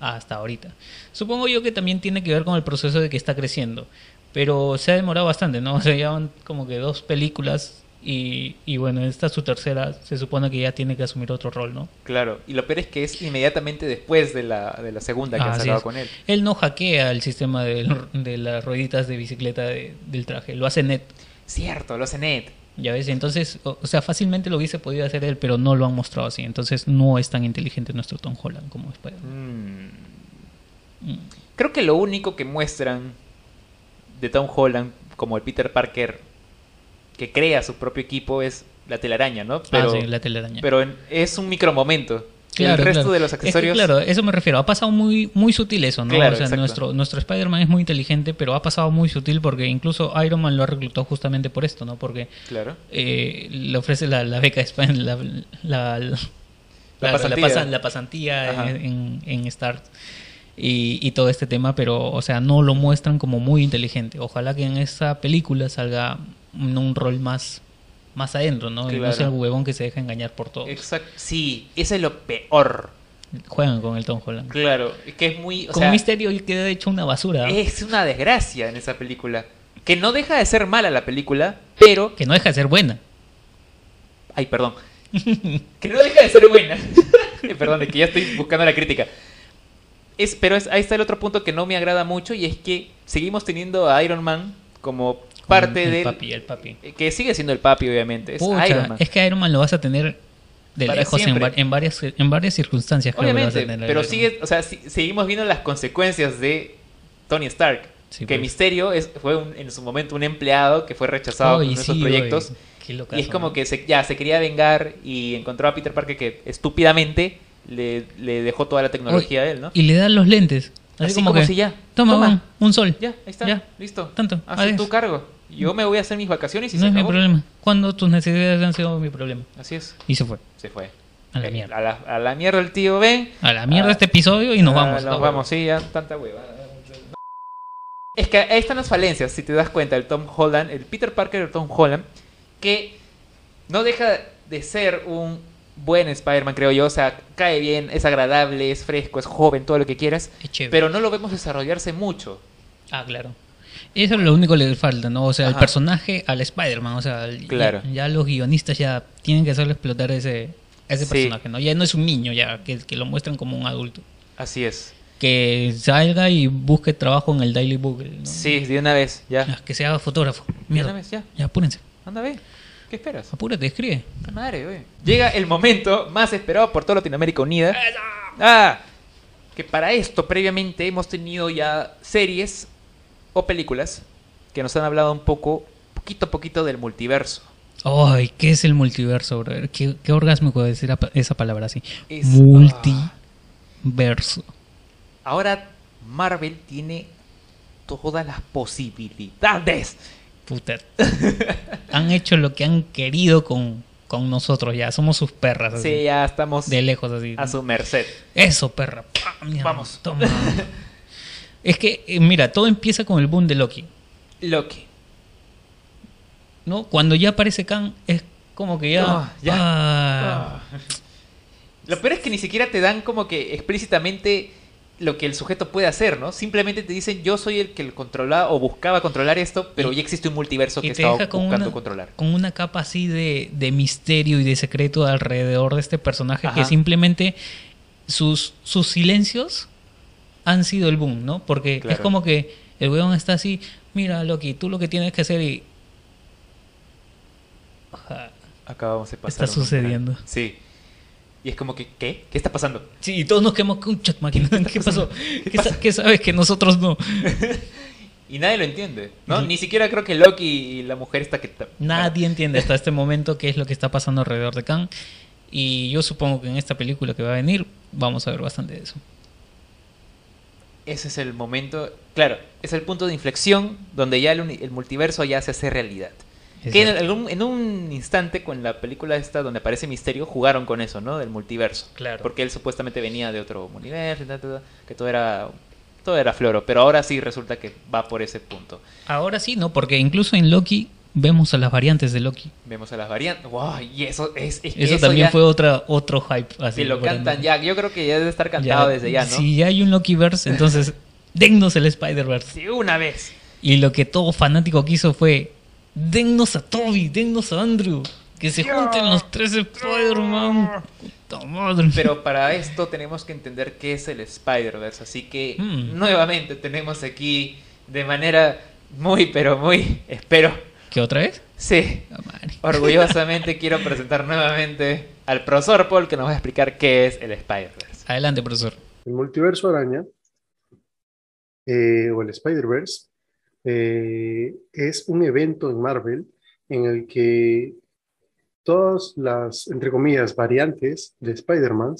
Hasta ahorita. Supongo yo que también tiene que ver con el proceso de que está creciendo. Pero se ha demorado bastante, ¿no? *laughs* O sea, ya van como que dos películas y, y bueno, esta es su tercera. Se supone que ya tiene que asumir otro rol, ¿no? Claro, y lo peor es que es inmediatamente después de la, de la segunda que han Así sacado con él. Él no hackea el sistema del- de, las rueditas de bicicleta de- del traje. Lo hace Net. Cierto, lo hace Ned. Ya ves, entonces, o, o sea, fácilmente lo hubiese podido hacer él, pero no lo han mostrado así. Entonces no es tan inteligente nuestro Tom Holland como Spider-Man. Mm. Mm. Creo que lo único que muestran de Tom Holland como el Peter Parker que crea su propio equipo es la telaraña, ¿no? Pero, ah, sí, la telaraña. pero en- es un micromomento. Claro, el resto claro. de los Es que, accesorios... claro, eso me refiero. Ha pasado muy, muy sutil eso, ¿no? Claro, o sea, exacto. nuestro, nuestro Spider-Man es muy inteligente, pero ha pasado muy sutil porque incluso Iron Man lo ha reclutado justamente por esto, ¿no? Porque Claro. eh, le ofrece la, la beca de Spider- la, la, pasantía. la en, en Stark y, y todo este tema, pero, o sea, no lo muestran como muy inteligente. Ojalá que en esa película salga un rol más, más adentro, ¿no? Y no sea el huevón que se deja engañar por todo. Exacto. Sí, eso es lo peor. Juegan con el Tom Holland. Claro, es que es muy... O Como sea, misterio y queda hecho una basura. es una desgracia en esa película. Que no deja de ser mala la película, pero... Que no deja de ser buena. Ay, perdón. que no deja de ser buena. *laughs* perdón, es que ya estoy buscando la crítica. Es, pero es, ahí está el otro punto que no me agrada mucho y es que seguimos teniendo a Iron Man como parte el del... papi, el papi. eh, Que sigue siendo el papi, obviamente. Es Pucha, Iron Man. es que Iron Man lo vas a tener de Para lejos en, en varias en varias circunstancias. Obviamente, pero sigue, o sea, si- seguimos viendo las consecuencias de Tony Stark. Sí, que pues. Misterio es, fue un- en su momento un empleado que fue rechazado en esos sí, proyectos. Y es como que se, ya se quería vengar y encontró a Peter Parker que estúpidamente le, le dejó toda la tecnología a él, ¿no? Y le dan los lentes. Así, Así como, como que, si ya, Toma, toma. man, un sol. Ya, ahí está, Ya. listo. Tanto. Haz tu cargo. Yo me voy a hacer mis vacaciones y no se es mi problema. Cuando tus necesidades han sido mi problema. Así es, Y se fue. se fue. A la Eh, mierda. A la, a la mierda el tío, ven. A la mierda Ah, este episodio y nos Ah, vamos. Nos vamos, sí, ya tanta hueva. Es que ahí están las falencias, si te das cuenta, el Tom Holland, el Peter Parker de Tom Holland, que no deja de ser un buen Spider-Man, creo yo. O sea, cae bien, es agradable, es fresco, es joven, todo lo que quieras. Pero no lo vemos desarrollarse mucho. Ah, claro. Eso es lo único que le falta, ¿no? O sea, el Ajá. personaje al Spider-Man. O sea, el- Claro. ya, ya los guionistas ya tienen que hacerle explotar ese, ese Sí. personaje, ¿no? Ya no es un niño, ya, que, que lo muestran como un adulto. Así es. Que salga y busque trabajo en el Daily Bugle, ¿no? Sí, de una vez, ya. Ya, Que se haga fotógrafo. De una Mierda. vez, ya. Ya, apúrense. Anda, ve. ¿Qué esperas? Apúrate, escribe. Madre, güey. Llega el momento más esperado por toda Latinoamérica Unida. Ah, que para esto previamente hemos tenido ya series o películas que nos han hablado un poco, poquito a poquito del multiverso. Ay, ¿qué es el multiverso, brother? ¿Qué, qué orgasmo decir esa palabra así? Es- Multiverso. Ahora Marvel tiene todas las posibilidades. Puta. *laughs* han hecho lo que han querido con, con nosotros ya. Somos sus perras. Así, Sí, ya estamos De lejos así. a su merced. Eso, perra. Vamos. Toma. *laughs* es que, eh, mira, todo empieza con el boom de Loki. Loki. ¿No? Cuando ya aparece Khan, es como que ya. Ya. ah, Ah. Lo peor es que ni siquiera te dan como que explícitamente lo que el sujeto puede hacer, ¿no? Simplemente te dicen yo soy el que lo controlaba o buscaba controlar esto, pero Y- ya existe un multiverso que con buscando una, controlar. con una capa así de, de misterio y de secreto alrededor de este personaje que simplemente sus, sus silencios han sido el boom, ¿no? Porque es como que el weón está así, mira Loki, tú lo que tienes que hacer y... Ajá. Acabamos de pasar. Está sucediendo. Sí. Y es como que, ¿qué? ¿Qué está pasando? Sí, y todos nos quedamos con chat máquina. ¿Qué pasó? ¿Qué ¿Qué, pasa? sa- qué sabes que nosotros no? *laughs* Y nadie lo entiende, ¿no? Ni siquiera creo que Loki y la mujer está que... Nadie entiende hasta *laughs* este momento qué es lo que está pasando alrededor de Khan. Y yo supongo que en esta película que va a venir vamos a ver bastante de eso. Ese es el momento, claro, es el punto de inflexión donde ya el, multiverso ya se hace realidad. Que en, algún- en un instante con la película esta donde aparece Misterio jugaron con eso, ¿no? Del multiverso. Claro. Porque él supuestamente venía de otro universo y tal, tal, tal, que todo era todo era floro, pero ahora sí resulta que va por ese punto. Ahora sí, ¿no? Porque incluso en Loki vemos a las variantes de Loki. Vemos a las variantes. ¡Wow! Y eso es, es que Eso, también ya- fue otra, otro hype. Así, Si lo cantan ya, yo creo que ya debe estar cantado Ya- desde ya, ¿no? Si ya hay un Lokiverse, entonces *laughs* dennos el Spider-Verse. Sí, una vez. Y lo que todo fanático quiso fue dennos a Toby, dennos a Andrew. Que se junten los tres Spider-Man. Pero para esto tenemos que entender qué es el Spider-Verse. Así que Mm. nuevamente tenemos aquí de manera muy, pero muy, espero, ¿Qué otra vez? sí, Ah, orgullosamente quiero presentar nuevamente al profesor Paul que nos va a explicar qué es el Spider-Verse. Adelante, profesor. El multiverso araña, eh, o el Spider-Verse, eh, es un evento en Marvel en el que todas las, entre comillas, variantes de Spider-Man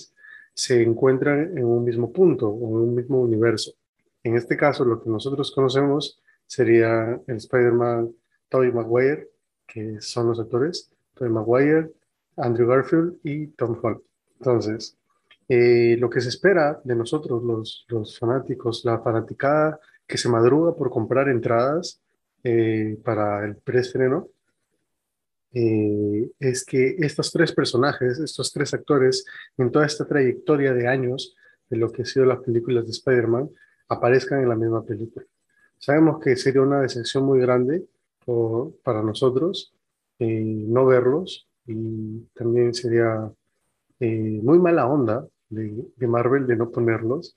se encuentran en un mismo punto o en un mismo universo. En este caso, lo que nosotros conocemos sería el Spider-Man Tobey Maguire, que son los actores, Tobey Maguire, Andrew Garfield y Tom Holland. Entonces, eh, lo que se espera de nosotros, los, fanáticos, la fanaticada que se madruga por comprar entradas eh, para el preestreno, eh, es que estos tres personajes, estos tres actores, en toda esta trayectoria de años de lo que han sido las películas de Spider-Man, aparezcan en la misma película. Sabemos que sería una decepción muy grande para nosotros eh, no verlos y también sería eh, muy mala onda de, de, Marvel de no ponerlos.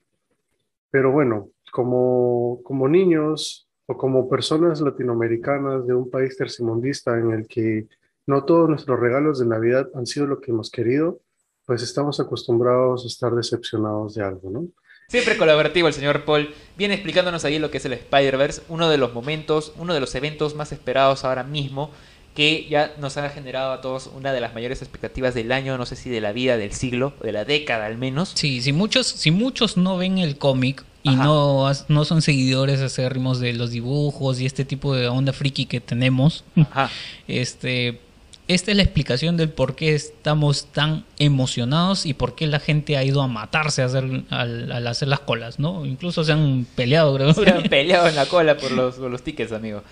Pero bueno, como, como niños o como personas latinoamericanas de un país tercermundista en el que no todos nuestros regalos de Navidad han sido lo que hemos querido, pues estamos acostumbrados a estar decepcionados de algo, ¿no? Siempre colaborativo el señor Paul, viene explicándonos ahí lo que es el Spider-Verse, uno de los momentos, uno de los eventos más esperados ahora mismo, que ya nos ha generado a todos una de las mayores expectativas del año, no sé si de la vida, del siglo, de la década al menos. Sí, si muchos, si muchos no ven el cómic y no, no son seguidores acérrimos de los dibujos y este tipo de onda friki que tenemos, *laughs* este esta es la explicación del por qué estamos tan emocionados y por qué la gente ha ido a matarse a hacer, al, hacer las colas, ¿no? Incluso se han peleado, creo. Se han peleado en la cola por los, por los tickets, amigo.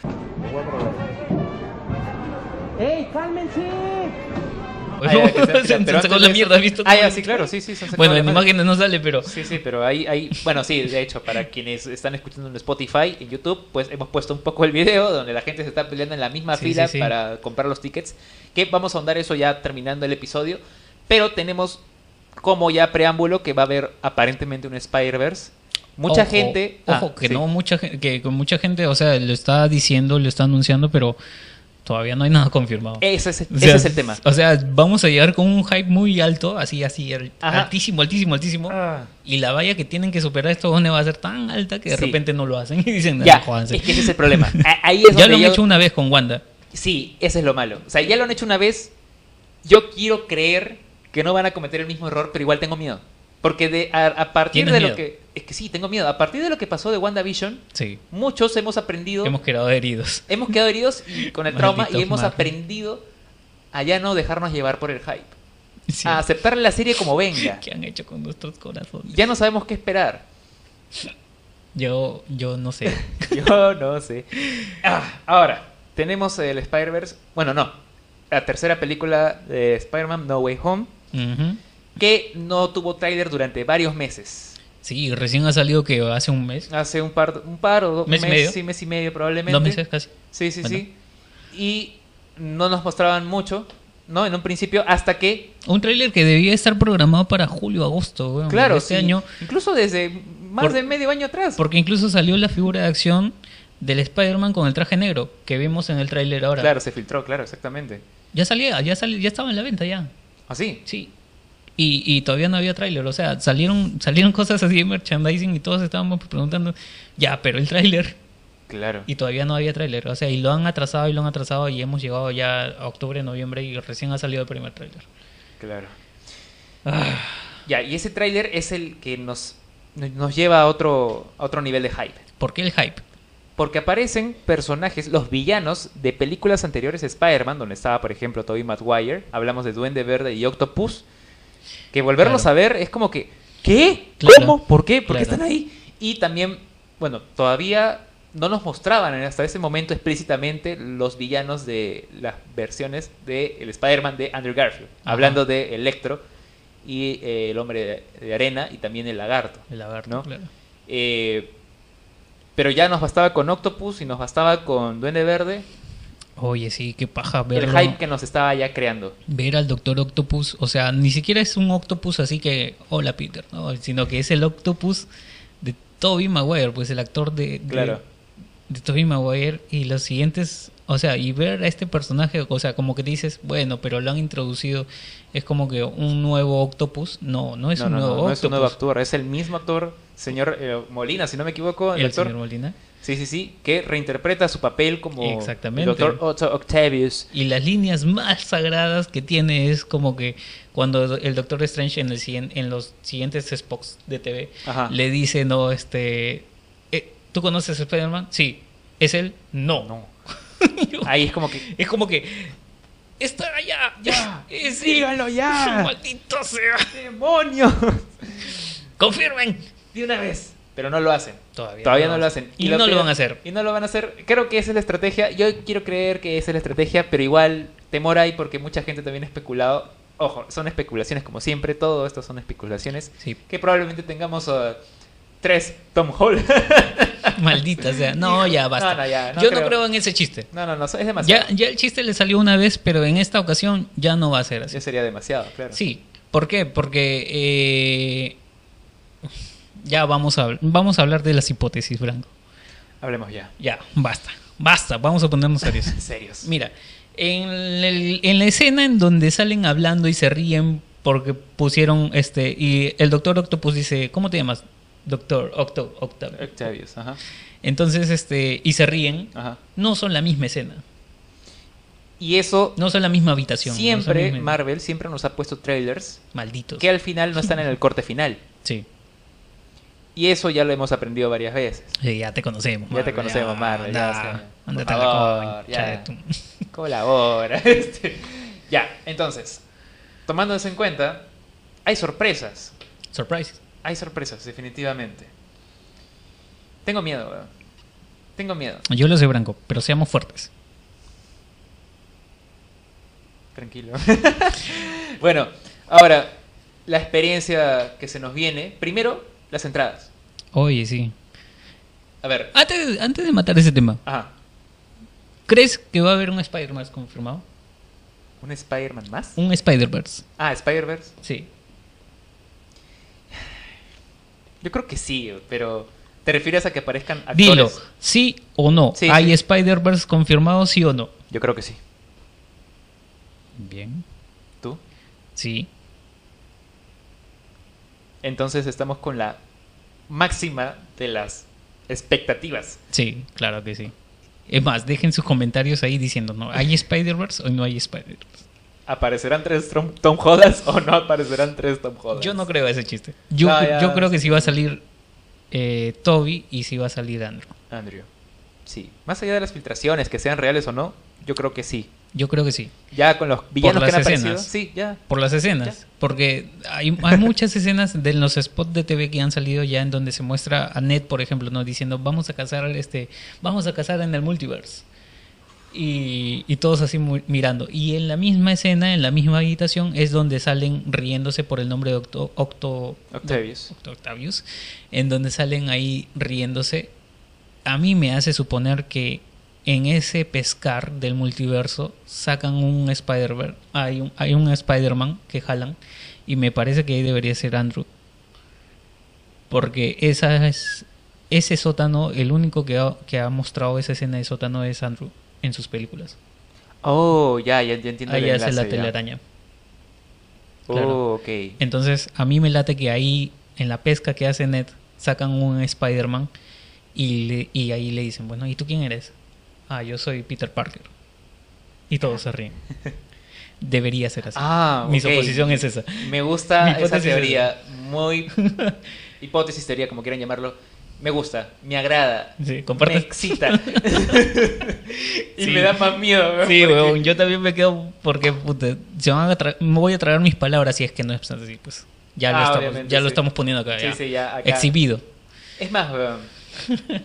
¡Ey, cálmense! la mierda, visto? Ah, sí, claro, sí, sí. bueno, en imágenes no sale, pero... Sí, sí, pero hay, hay... Bueno, sí, de hecho, para quienes están escuchando en Spotify, en YouTube, pues hemos puesto un poco el video donde la gente se está peleando en la misma fila para comprar los tickets, que vamos a ahondar eso ya terminando el episodio, pero tenemos como ya preámbulo que va a haber aparentemente un Spider-Verse. Mucha gente... Ojo, ah, que no, mucha gente, que con mucha gente, o sea, lo está diciendo, lo está anunciando, pero Todavía no hay nada *laughs* confirmado. Ese es, es el tema. O sea, vamos a llegar con un hype muy alto, así, así, altísimo, altísimo, altísimo. Ah. Y la valla que tienen que superar esto donde va a ser tan alta que de repente no lo hacen *laughs* y dicen, ya, es que ese es el problema. *laughs* Ahí ya lo han hecho una vez con Wanda. Sí, ese es lo malo. O sea, ya lo han hecho una vez. Yo quiero creer que no van a cometer el mismo error, pero igual tengo miedo. Porque de, a, partir de lo que... Es que sí, tengo miedo. A partir de lo que pasó de WandaVision, sí. muchos hemos aprendido... Hemos quedado heridos. Hemos quedado heridos y *laughs* con el trauma y hemos aprendido a ya no dejarnos llevar por el hype. A aceptar la serie como venga. *laughs* ¿Qué han hecho con nuestros corazones? Ya no sabemos qué esperar. Yo, yo no sé. *laughs* yo no sé. Ah, ahora, tenemos el Spider-Verse. Bueno, no. La tercera película de Spider-Man, No Way Home que no tuvo tráiler durante varios meses. Sí, recién ha salido que hace un mes. Hace un par, un par o dos ¿Mes, meses, sí, mes y medio probablemente. Dos meses casi. Sí, sí, sí. Y no nos mostraban mucho, ¿no? En un principio, hasta que... Un tráiler que debía estar programado para julio, agosto, Claro, este año. Incluso desde más de medio año atrás. Porque incluso salió la figura de acción del Spider-Man con el traje negro que vimos en el tráiler ahora. Claro, se filtró, claro, exactamente. Ya salía, ya salió, ya estaba en la venta ya. ¿Ah, sí? Sí. Y, y todavía no había tráiler, o sea, salieron salieron cosas así de merchandising y todos estábamos preguntando, ya, pero el tráiler. Claro. Y todavía no había tráiler, o sea, y lo han atrasado y lo han atrasado y hemos llegado ya a octubre, noviembre y recién ha salido el primer tráiler. Claro. Ah. Ya, y ese tráiler es el que nos, nos lleva a otro, a otro nivel de hype. ¿Por qué el hype? Porque aparecen personajes, los villanos de películas anteriores de Spider-Man, donde estaba, por ejemplo, Tobey Maguire, hablamos de Duende Verde y Octopus, que volverlos a ver es como que, ¿qué? ¿Cómo? ¿Por qué? ¿Por qué están ahí? Y también, bueno, todavía no nos mostraban hasta ese momento explícitamente los villanos de las versiones de el Spider-Man de Andrew Garfield, hablando de Electro y eh, el hombre de, arena y también el lagarto. El lagarto, ¿no? claro. Eh, pero ya nos bastaba con Octopus y nos bastaba con Duende Verde Oye, sí, qué paja verlo. El hype que nos estaba ya creando. Ver al Doctor Octopus, o sea, ni siquiera es un Octopus así que, hola Peter, ¿no? sino que es el Octopus de Toby Maguire, pues el actor de, claro. De, Toby Maguire y los siguientes, o sea, y ver a este personaje, o sea, como que dices, bueno, pero lo han introducido, es como que un nuevo Octopus, no, no es un nuevo no, no es un nuevo actor, es el mismo actor, señor eh, Molina, si no me equivoco, el, actor. señor Molina Sí, sí, sí, que reinterpreta su papel como Exactamente. el Dr. Otto Octavius. Y las líneas más sagradas que tiene es como que cuando el Doctor Strange en, el, en los siguientes spots de TV Ajá. le dice, no, este... ¿Tú conoces a Spider-Man? Sí. ¿Es él? No. No. *laughs* Ahí es como que Es como que... Está allá. Ya, *laughs* Es díganlo ya. *laughs* Maldito sea. ¡Demonios! Confirmen. De una vez. Pero no lo hacen. Todavía, Todavía no lo hacen. Y, no lo van a hacer. Y no lo van a hacer. Creo que esa es la estrategia. Yo quiero creer que esa es la estrategia, pero igual temor hay porque mucha gente también ha especulado. Ojo, son especulaciones como siempre. Todo esto son especulaciones. Sí. Que probablemente tengamos uh, tres Tom Holland. *laughs* Maldita sea. No, ya basta. No, no, ya, no Yo no creo. creo en ese chiste. no, no, no. Es demasiado. Ya, ya el chiste le salió una vez, pero en esta ocasión ya no va a ser así. Ya sería demasiado, claro. Sí, ¿por qué? Porque eh, ya vamos a, vamos a hablar de las hipótesis, Blanco. Hablemos ya. Ya, basta, basta, vamos a ponernos serios. *laughs* Serios. Mira, en, el- en la escena en donde salen hablando y se ríen porque pusieron este, y el doctor Octopus dice, ¿cómo te llamas? Doctor Octo. Octavius, ajá. Entonces, este, y se ríen, Ajá. no son la misma escena, Y eso no son la misma habitación. no siempre, misma- Marvel siempre nos ha puesto trailers Malditos. que al final no están en el corte final. Sí. Y eso ya lo hemos aprendido varias veces. Sí, ya te conocemos. Ya te conocemos, Marvel, ya, anda, sí. ándate Por a la favor, ya. *laughs* Colabora. *laughs* Este. Ya, entonces, tomando eso en cuenta, hay sorpresas. Surprise. Hay sorpresas, definitivamente. Tengo miedo, weón. Tengo miedo. Yo lo sé, Branco, pero seamos fuertes. Tranquilo. *laughs* bueno, ahora, la experiencia que se nos viene. Primero, las entradas. Oye, sí. A ver. Antes, antes de matar ese tema, Ajá. ¿crees que va a haber un Spider-Man confirmado? ¿Un Spider-Man más? Un Spider-Verse. Ah, Spider-Verse. Sí. Yo creo que sí, pero ¿te refieres a que aparezcan actores? Dilo, sí o no. Sí, ¿Hay sí. Spider-Verse confirmado, sí o no? Yo creo que sí. Bien. ¿Tú? Sí. Entonces estamos con la máxima de las expectativas. Sí, claro que sí. Es más, dejen sus comentarios ahí diciendo, ¿no? ¿Hay Spider-Verse o no hay Spider-Verse? ¿Aparecerán tres Tom, Tom Hollands o no aparecerán tres Tom Hollands? Yo no creo ese chiste. Yo, No, ya, yo creo que sí. va a salir eh, Toby y sí va a salir Andrew. Andrew. Sí. Más allá de las filtraciones, que sean reales o no, yo creo que sí. Yo creo que sí. Ya con los villanos que las han aparecido. escenas. Sí, ya. Por las escenas. Ya. Porque hay, hay muchas escenas de los spots de TV que han salido ya en donde se muestra a Ned, por ejemplo, no diciendo vamos a cazar este, vamos a cazar en el multiverse. Y, y todos así mirando. Y en la misma escena, en la misma habitación, es donde salen riéndose por el nombre de Octo, Octo- Octavius. Octo- Octavius, en donde salen ahí riéndose. A mí me hace suponer que en ese pescar del multiverso sacan un Spider-Man, hay un, hay un Spider-Man que jalan y me parece que ahí debería ser Andrew. Porque esa es, ese sótano, el único que ha, que ha mostrado esa escena de sótano es Andrew en sus películas. Oh, ya, ya, ya entiendo Ahí el hace la telaraña. Oh, claro. ok. Entonces, a mí me late que ahí, en la pesca que hace Ned, sacan un Spider-Man y, le- y ahí le dicen, bueno, ¿y tú quién eres? Ah, yo soy Peter Parker. Y todos se ríen. *laughs* Debería ser así. Ah, Mi ok. suposición es esa. Me gusta esa es teoría. Muy. *laughs* hipótesis, teoría, como quieran llamarlo. Me gusta, me agrada. Sí. Me excita. *laughs* *laughs* y Sí. me da más miedo. weón, Sí, weón, yo también me quedo porque puta, se van a tra- me voy a tragar mis palabras si es que no es así, pues. Ya, lo, Ah, estamos, ya lo sí. estamos poniendo acá. Sí, ya. sí, ya, acá. Exhibido. Es más, weón,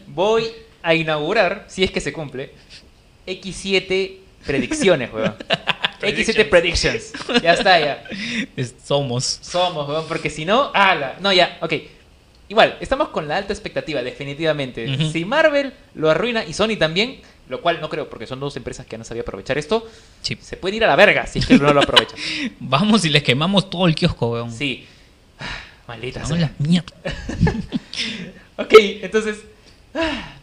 voy a inaugurar, si es que se cumple, X7 predicciones, weón. *laughs* X7 predictions. Ya está, ya. Es- somos. Somos, weón, porque si no, ala. No, ya, ok. Igual, estamos con la alta expectativa, definitivamente. Si Marvel lo arruina y Sony también, lo cual no creo, porque son dos empresas que han sabido aprovechar esto, Sí. se puede ir a la verga si es que no lo aprovechan. *laughs* Vamos y les quemamos todo el kiosco, weón. Sí. Ah, Maldita sea. la mierda. *laughs* Ok, entonces ah,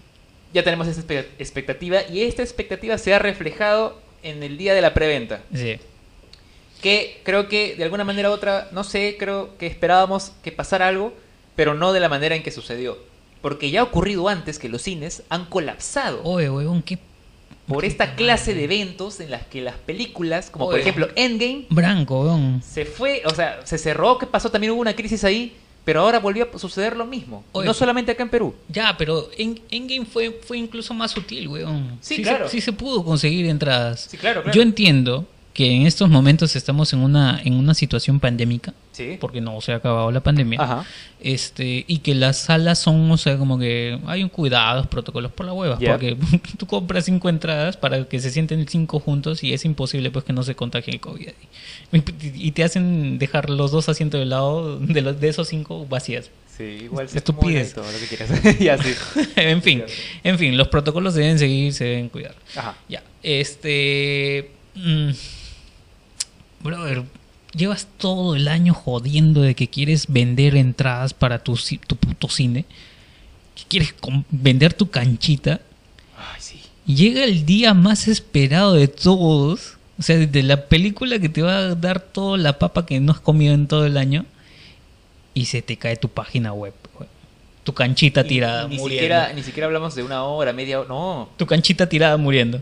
ya tenemos esa expectativa y esta expectativa se ha reflejado en el día de la preventa. Sí. Que creo que de alguna manera u otra, no sé, creo que esperábamos que pasara algo, pero no de la manera en que sucedió. Porque ya ha ocurrido antes que los cines han colapsado Oye, huevón, qué por esta clase de eventos en las que las películas, como por ejemplo Endgame, branco, huevón. se fue, o sea, se cerró, ¿qué pasó? También hubo una crisis ahí, pero ahora volvió a suceder lo mismo. Oye. no solamente acá en Perú. Ya, pero en Endgame fue, fue incluso más sutil, weón. Sí, se- claro. sí se pudo conseguir entradas. Sí, claro, claro. Yo entiendo que en estos momentos estamos en una, en una situación pandémica, Sí. porque no se ha acabado la pandemia. Ajá. Este, y que las salas son, o sea, como que hay un cuidados, protocolos por la hueva, porque *laughs* tú compras cinco entradas para que se sienten cinco juntos y es imposible pues que no se contagie el COVID. Y te hacen dejar los dos asientos de lado de, los, de esos cinco vacías. Sí, igual se Estupidez. acumula y todo lo que quieras. *laughs* ya, sí. *laughs* en fin, en fin, los protocolos deben seguir, se deben cuidar. Ajá. Ya, este. mm, brother, llevas todo el año jodiendo de que quieres vender entradas para tu, tu puto cine. Que quieres vender tu canchita. Ay, sí. Llega el día más esperado de todos. O sea, de la película que te va a dar toda la papa que no has comido en todo el año. Y se te cae tu página web. güey. Tu canchita tirada y ni muriendo. siquiera, ni siquiera hablamos de una hora, media hora. No, Tu canchita tirada muriendo.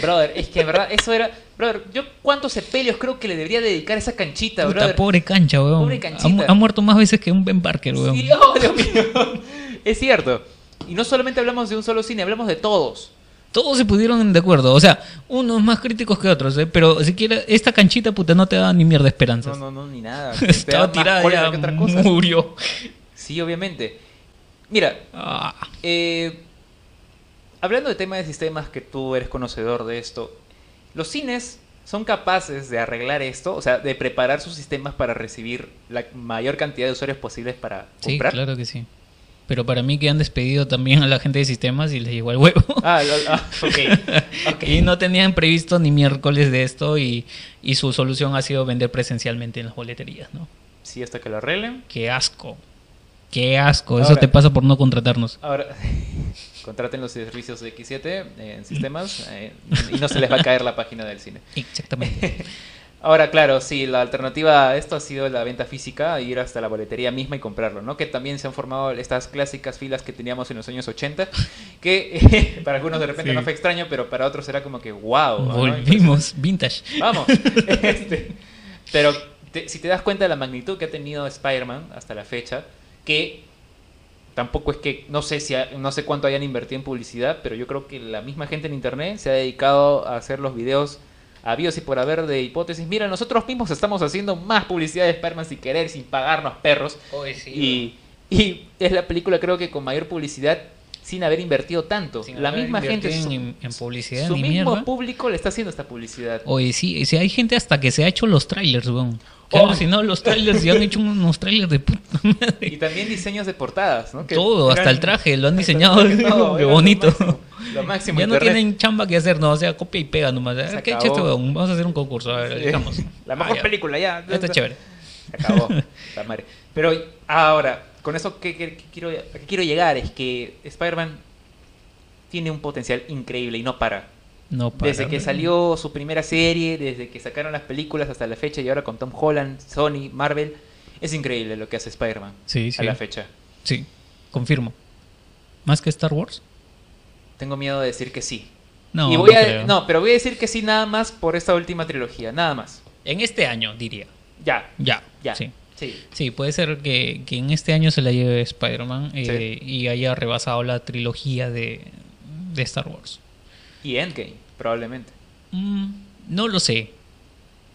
brother, es que en verdad eso era. Brother, yo cuántos sepelios creo que le debería dedicar a esa canchita, Puta, brother. pobre cancha, weón. Pobre Ha, canchita. mu- ha muerto más veces que un Ben Parker, weón. Sí, oh, Dios mío. *laughs* Es cierto. Y no solamente hablamos de un solo cine, hablamos de todos. Todos se pudieron de acuerdo. O sea, unos más críticos que otros, ¿eh? Pero siquiera esta canchita, puta, no te da ni mierda de No, esperanzas. no, no, ni nada. *laughs* Estaba tirada ya, otra cosa. murió. Sí, obviamente. Mira, Ah, eh, hablando de tema de sistemas que tú eres conocedor de esto, los cines son capaces de arreglar esto, o sea, de preparar sus sistemas para recibir la mayor cantidad de usuarios posibles para sí, comprar. claro que sí. Pero para mí que han despedido también a la gente de sistemas y les llegó el huevo. *laughs* Ah, lo- ah, ok. ok. *laughs* Y no tenían previsto ni miércoles de esto y, y su solución ha sido vender presencialmente en las boleterías, ¿no? Sí, hasta que lo arreglen. Qué asco. Qué asco. Eso Ahora- te pasa por no contratarnos. Ahora, *laughs* contraten los servicios de X7 eh, en sistemas eh, y no se les va a caer la página del cine. Exactamente. *laughs* Ahora, claro, sí, la alternativa a esto ha sido la venta física, ir hasta la boletería misma y comprarlo, ¿no? Que también se han formado estas clásicas filas que teníamos en los años 80, que eh, *laughs* para algunos de repente Sí. no fue extraño, pero para otros era como que wow. ¿no? Volvimos. Vintage. Vamos. Este, pero te- si te das cuenta de la magnitud que ha tenido Spider-Man hasta la fecha, que tampoco es que no sé si ha- no sé cuánto hayan invertido en publicidad, pero yo creo que la misma gente en internet se ha dedicado a hacer los videos habidos y por haber de hipótesis. Mira, nosotros mismos estamos haciendo más publicidad de Spider-Man sin querer, sin pagarnos perros. Y, y es la película creo que con mayor publicidad sin haber invertido tanto. Sin la misma gente, su, en, en publicidad su ni mismo mierda. público le está haciendo esta publicidad. Oye, sí, sí, hay gente hasta que se ha hecho los trailers, weón. Que Oh. si no, los trailers ya han hecho unos trailers de puta Y madre. también diseños de portadas, ¿no? Que Todo, hasta el traje, lo han diseñado. *laughs* Qué era lo bonito. máximo, Lo máximo. Ya no tienen chamba que hacer, no, o sea, copia y pega nomás. Se ¿Qué acabó. hecho weón? Vamos a hacer un concurso, a ver, Sí. digamos. La mejor Ah, ya. película, ya. Está chévere. Se acabó. *laughs* la madre. Pero ahora, con eso que, quiero, a qué quiero llegar es que Spider-Man tiene un potencial increíble y no para. No. Desde que salió su primera serie, desde que sacaron las películas hasta la fecha y ahora con Tom Holland, Sony, Marvel, es increíble lo que hace Spider-Man Sí, a sí. la fecha. Sí, confirmo. ¿Más que Star Wars? Tengo miedo de decir que sí. No, y voy no a, creo. no, pero voy a decir que sí nada más por esta última trilogía, nada más. En este año, diría. Ya, Ya, ya. sí. Sí. Sí, puede ser que, que en este año se la lleve Spider-Man eh, y haya rebasado la trilogía de, de Star Wars. Y Endgame, probablemente. Mm, no lo sé.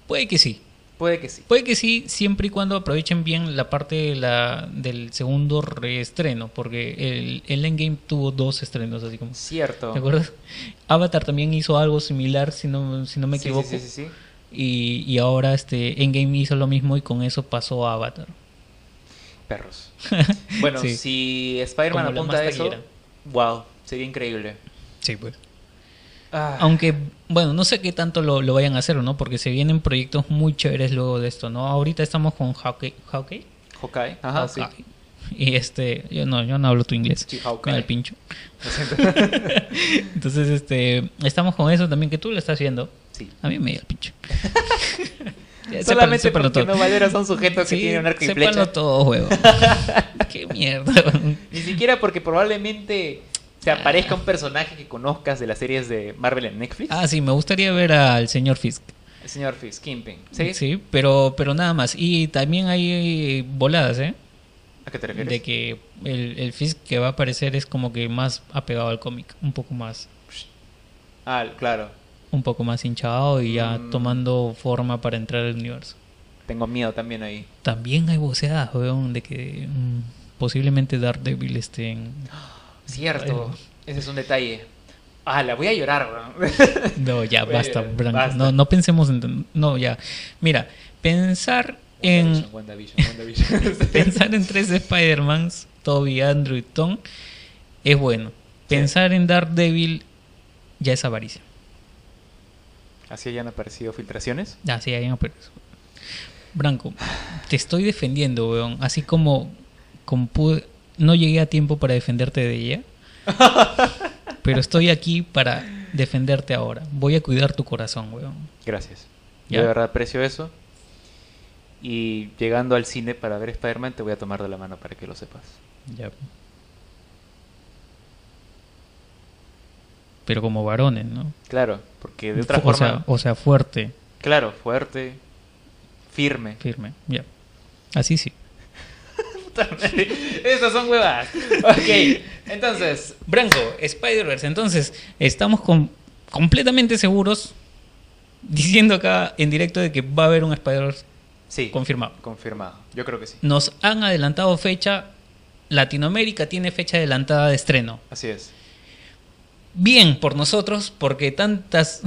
Puede que sí. Puede que sí. Puede que sí, siempre y cuando aprovechen bien la parte de la, del segundo reestreno, porque el, el Endgame tuvo dos estrenos, así como... Cierto. ¿Te acuerdas? Avatar también hizo algo similar, si no, si no me Sí, sí, equivoco. Sí, sí, sí. Y, y ahora este Endgame hizo lo mismo y con eso pasó a Avatar. Perros. *laughs* Bueno, Sí. si Spider-Man apunta a eso, wow, sería increíble. Sí, pues. Ah, Aunque, bueno, no sé qué tanto lo, lo vayan a hacer, ¿no? Porque se vienen proyectos muy chéveres luego de esto, ¿no? Ahorita estamos con Hawkeye. ¿Hawkeye? Hawkeye, ajá, sí. Y este, yo no, yo no hablo tu inglés. Sí, Hawkeye. el pincho. *laughs* *laughs* Entonces, este, estamos con eso también que tú lo estás viendo. Sí. A mí me da el pincho. *laughs* Solamente sépanlo porque no Valera son sujetos que tienen un arco y flecha. todo, huevo. Qué mierda. Ni siquiera porque probablemente te aparezca un personaje que conozcas de las series de Marvel en Netflix. ah, sí, me gustaría ver al señor Fisk. El señor Fisk, Kingpin. ¿Sí? Sí, pero, pero nada más. Y también hay voladas, ¿eh? ¿A qué te refieres? De que el, el Fisk que va a aparecer es como que más apegado al cómic, un poco más, Ah, claro. un poco más hinchado y ya Mm. tomando forma para entrar al universo. Tengo miedo también ahí. También hay voceadas, weón, de que mm, posiblemente Daredevil esté en... Cierto. Ay. Ese es un detalle. Ah, la voy a llorar, weón. *laughs* No, ya, basta, Branco. basta. No, no pensemos en... No, ya. Mira, pensar en... WandaVision, WandaVision, WandaVision. *laughs* Pensar en tres Spider-Mans, Toby, Andrew y Tom, es bueno. Pensar en Daredevil ya es avaricia. ¿Así hayan aparecido filtraciones? Sí, ahí no, pero- Branco, te estoy defendiendo, weón. Así como, como pude- no llegué a tiempo para defenderte de ella. *laughs* pero estoy aquí para defenderte ahora. Voy a cuidar tu corazón, weón. Gracias. Ya. Yo de verdad aprecio eso. Y llegando al cine para ver Spider-Man, te voy a tomar de la mano para que lo sepas. Ya. Pero como varones, ¿no? Claro, porque de otra o, forma. sea, o sea, fuerte, Claro, fuerte, firme. firme. Ya. Así sí. Esas son huevas. Ok, entonces. Branco, Spider-Verse. Entonces, estamos con- completamente seguros diciendo acá en directo de que va a haber un Spider-Verse Sí, confirmado. confirmado. Yo creo que sí. Nos han adelantado fecha. Latinoamérica tiene fecha adelantada de estreno. Así es. Bien por nosotros, porque tantas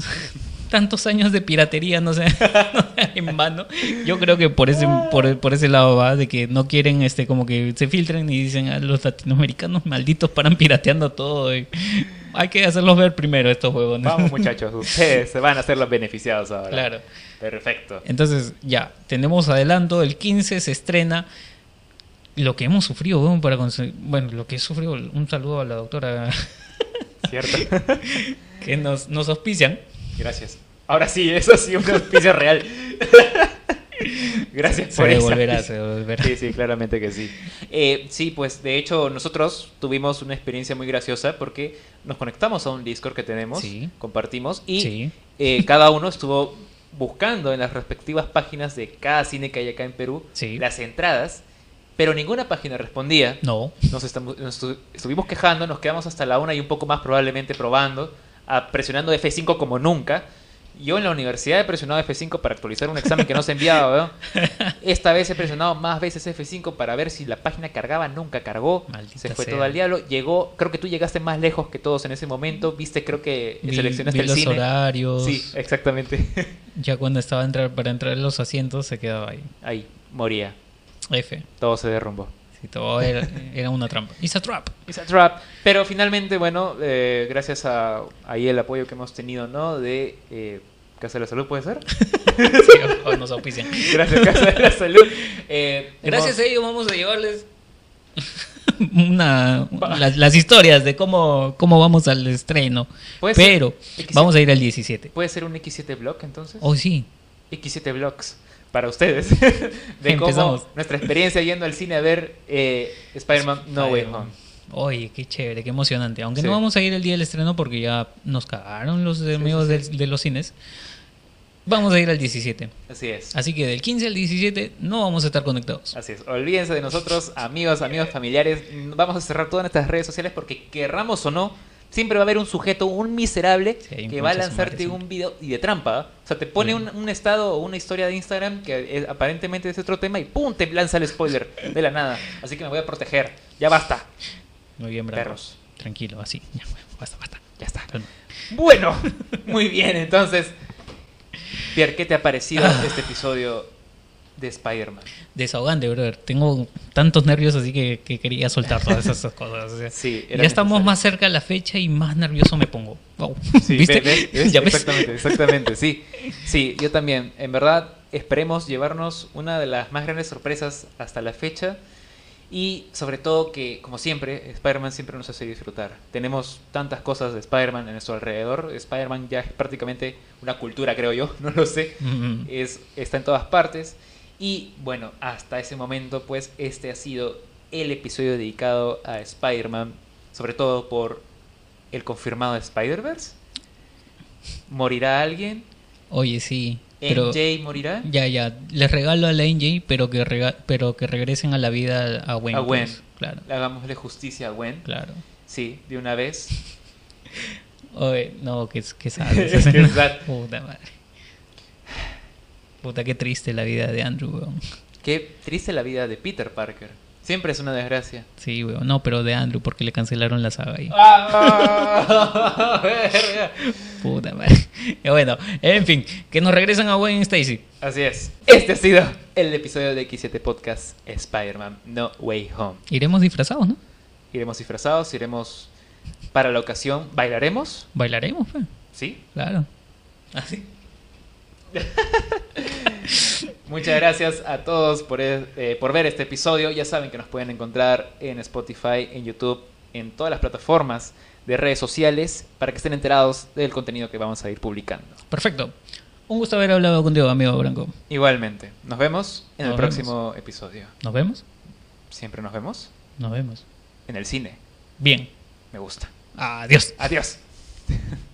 tantos años de piratería no se *laughs* en vano. Yo creo que por ese por, por ese lado va de que no quieren este como que se filtren y dicen a los latinoamericanos malditos paran pirateando todo. y hay que hacerlos ver primero estos juegos. ¿no? Vamos, *laughs* muchachos, ustedes se van a ser los beneficiados ahora. Claro. Perfecto. Entonces, ya, tenemos adelanto, el 15 se estrena. Lo que hemos sufrido, weón, para conseguir. Bueno, lo que he sufrido, un saludo a la doctora ¿Cierto? *laughs* que nos, nos auspician. Gracias. Ahora sí, eso sí, un auspicio real. Gracias Se por eso. devolverá, se devolverá. Sí, sí, claramente que sí. Eh, sí, pues de hecho nosotros tuvimos una experiencia muy graciosa porque nos conectamos a un Discord que tenemos, Sí. compartimos y Sí. eh, cada uno estuvo buscando en las respectivas páginas de cada cine que hay acá en Perú Sí. las entradas, pero ninguna página respondía. No. Nos, estamos, nos estu- estuvimos quejando, nos quedamos hasta la una y un poco más probablemente probando, presionando F5 como nunca. Yo en la universidad he presionado F5 para actualizar un examen que no se enviaba, weón. *laughs* Esta vez he presionado más veces F5 para ver si la página cargaba, nunca cargó. Maldita se fue sea. todo al diablo. Llegó, creo que tú llegaste más lejos que todos en ese momento. Viste, creo que Vi, seleccionaste vi el los cine. horarios. Sí, exactamente. *laughs* Ya cuando estaba entrar, para entrar en los asientos se quedaba ahí. Ahí, moría. F. Todo se derrumbó. Todo era, era una trampa. It's a trap. It's a trap. Pero finalmente, bueno, eh, gracias a ahí el apoyo que hemos tenido, ¿no? De eh, Casa de la Salud, ¿puede ser? *laughs* Sí, o nos auspician. Gracias, Casa de la Salud. *laughs* Eh, Gracias hemos- a ellos vamos a llevarles una, las, las historias de cómo, cómo vamos al estreno. Pero X7. vamos a ir al 17. ¿Puede ser un X7 blog entonces? Oh, sí. X7 blogs para ustedes. *laughs* de cómo Empezamos. nuestra experiencia yendo al cine a ver eh, Spider-Man No Way. Home. Oye, qué chévere, qué emocionante. Aunque Sí. no vamos a ir el día del estreno porque ya nos cagaron los amigos sí, del- De, los cines. Vamos a ir al 17. Así es. Así que del 15 al 17 no vamos a estar conectados. Así es. Olvídense de nosotros, amigos, amigos, familiares. Vamos a cerrar todas nuestras redes sociales porque querramos o no, siempre va a haber un sujeto, un miserable, Sí, que va a lanzarte un video y de trampa. O sea, te pone un, un estado o una historia de Instagram que es- aparentemente es otro tema y ¡pum! te lanza el spoiler de la nada. Así que me voy a proteger. Ya basta. Muy bien, Branco. Perros. Tranquilo, así. Ya, basta, basta. Ya está. Bueno, *laughs* muy bien. Entonces, Pierre, ¿qué te ha parecido Ah. este episodio de Spider-Man? Desahogante, brother. Tengo tantos nervios así que, que quería soltar todas esas *laughs* cosas. o sea, Sí, ya estamos necesario. más cerca de la fecha y más nervioso me pongo. Wow. Sí, ¿Viste? ve- ve- *laughs* ¿ves? ¿Ya ves? Exactamente, exactamente, sí. *laughs* Sí, yo también. En verdad, esperemos llevarnos una de las más grandes sorpresas hasta la fecha. Y sobre todo que, como siempre, Spider-Man siempre nos hace disfrutar. Tenemos tantas cosas de Spider-Man en nuestro alrededor. Spider-Man ya es prácticamente una cultura, creo yo, no lo sé. Mm, Es, está en todas partes. Y bueno, hasta ese momento, pues este ha sido el episodio dedicado a Spider-Man, sobre todo por el confirmado de Spider-Verse. ¿Morirá alguien? Oye, sí. Pero ¿MJ morirá? ya, ya. Les regalo a la NJ, pero que rega- pero que regresen a la vida a Gwen. A Gwen. pues. Claro, Hagámosle justicia a Gwen. claro. Sí, de una vez. *laughs* Oye, no, que, que sabes. Es que. *laughs* Puta madre. Puta, qué triste la vida de Andrew, weón. Qué triste la vida de Peter Parker. Siempre es una desgracia. Sí, weón. No, pero de Andrew, porque le cancelaron la saga ahí. *laughs* ¡Ah! Puta madre. Y *laughs* bueno, en fin, que nos regresen a Gwen Stacy. Así es. Este ha sido el episodio de X7 Podcast Spider-Man No Way Home. Iremos disfrazados, ¿no? Iremos disfrazados, iremos para la ocasión, bailaremos, Bailaremos, pues. ¿sí? Claro. Así. *laughs* Muchas gracias a todos por, e- eh, por ver este episodio. Ya saben que nos pueden encontrar en Spotify, en YouTube, en todas las plataformas de redes sociales para que estén enterados del contenido que vamos a ir publicando. Perfecto. Un gusto haber hablado contigo, amigo Branco. Igualmente, nos vemos en el próximo episodio. ¿Nos vemos? Siempre nos vemos Nos vemos. en el cine. Bien. Me gusta. Adiós. Adiós. *laughs*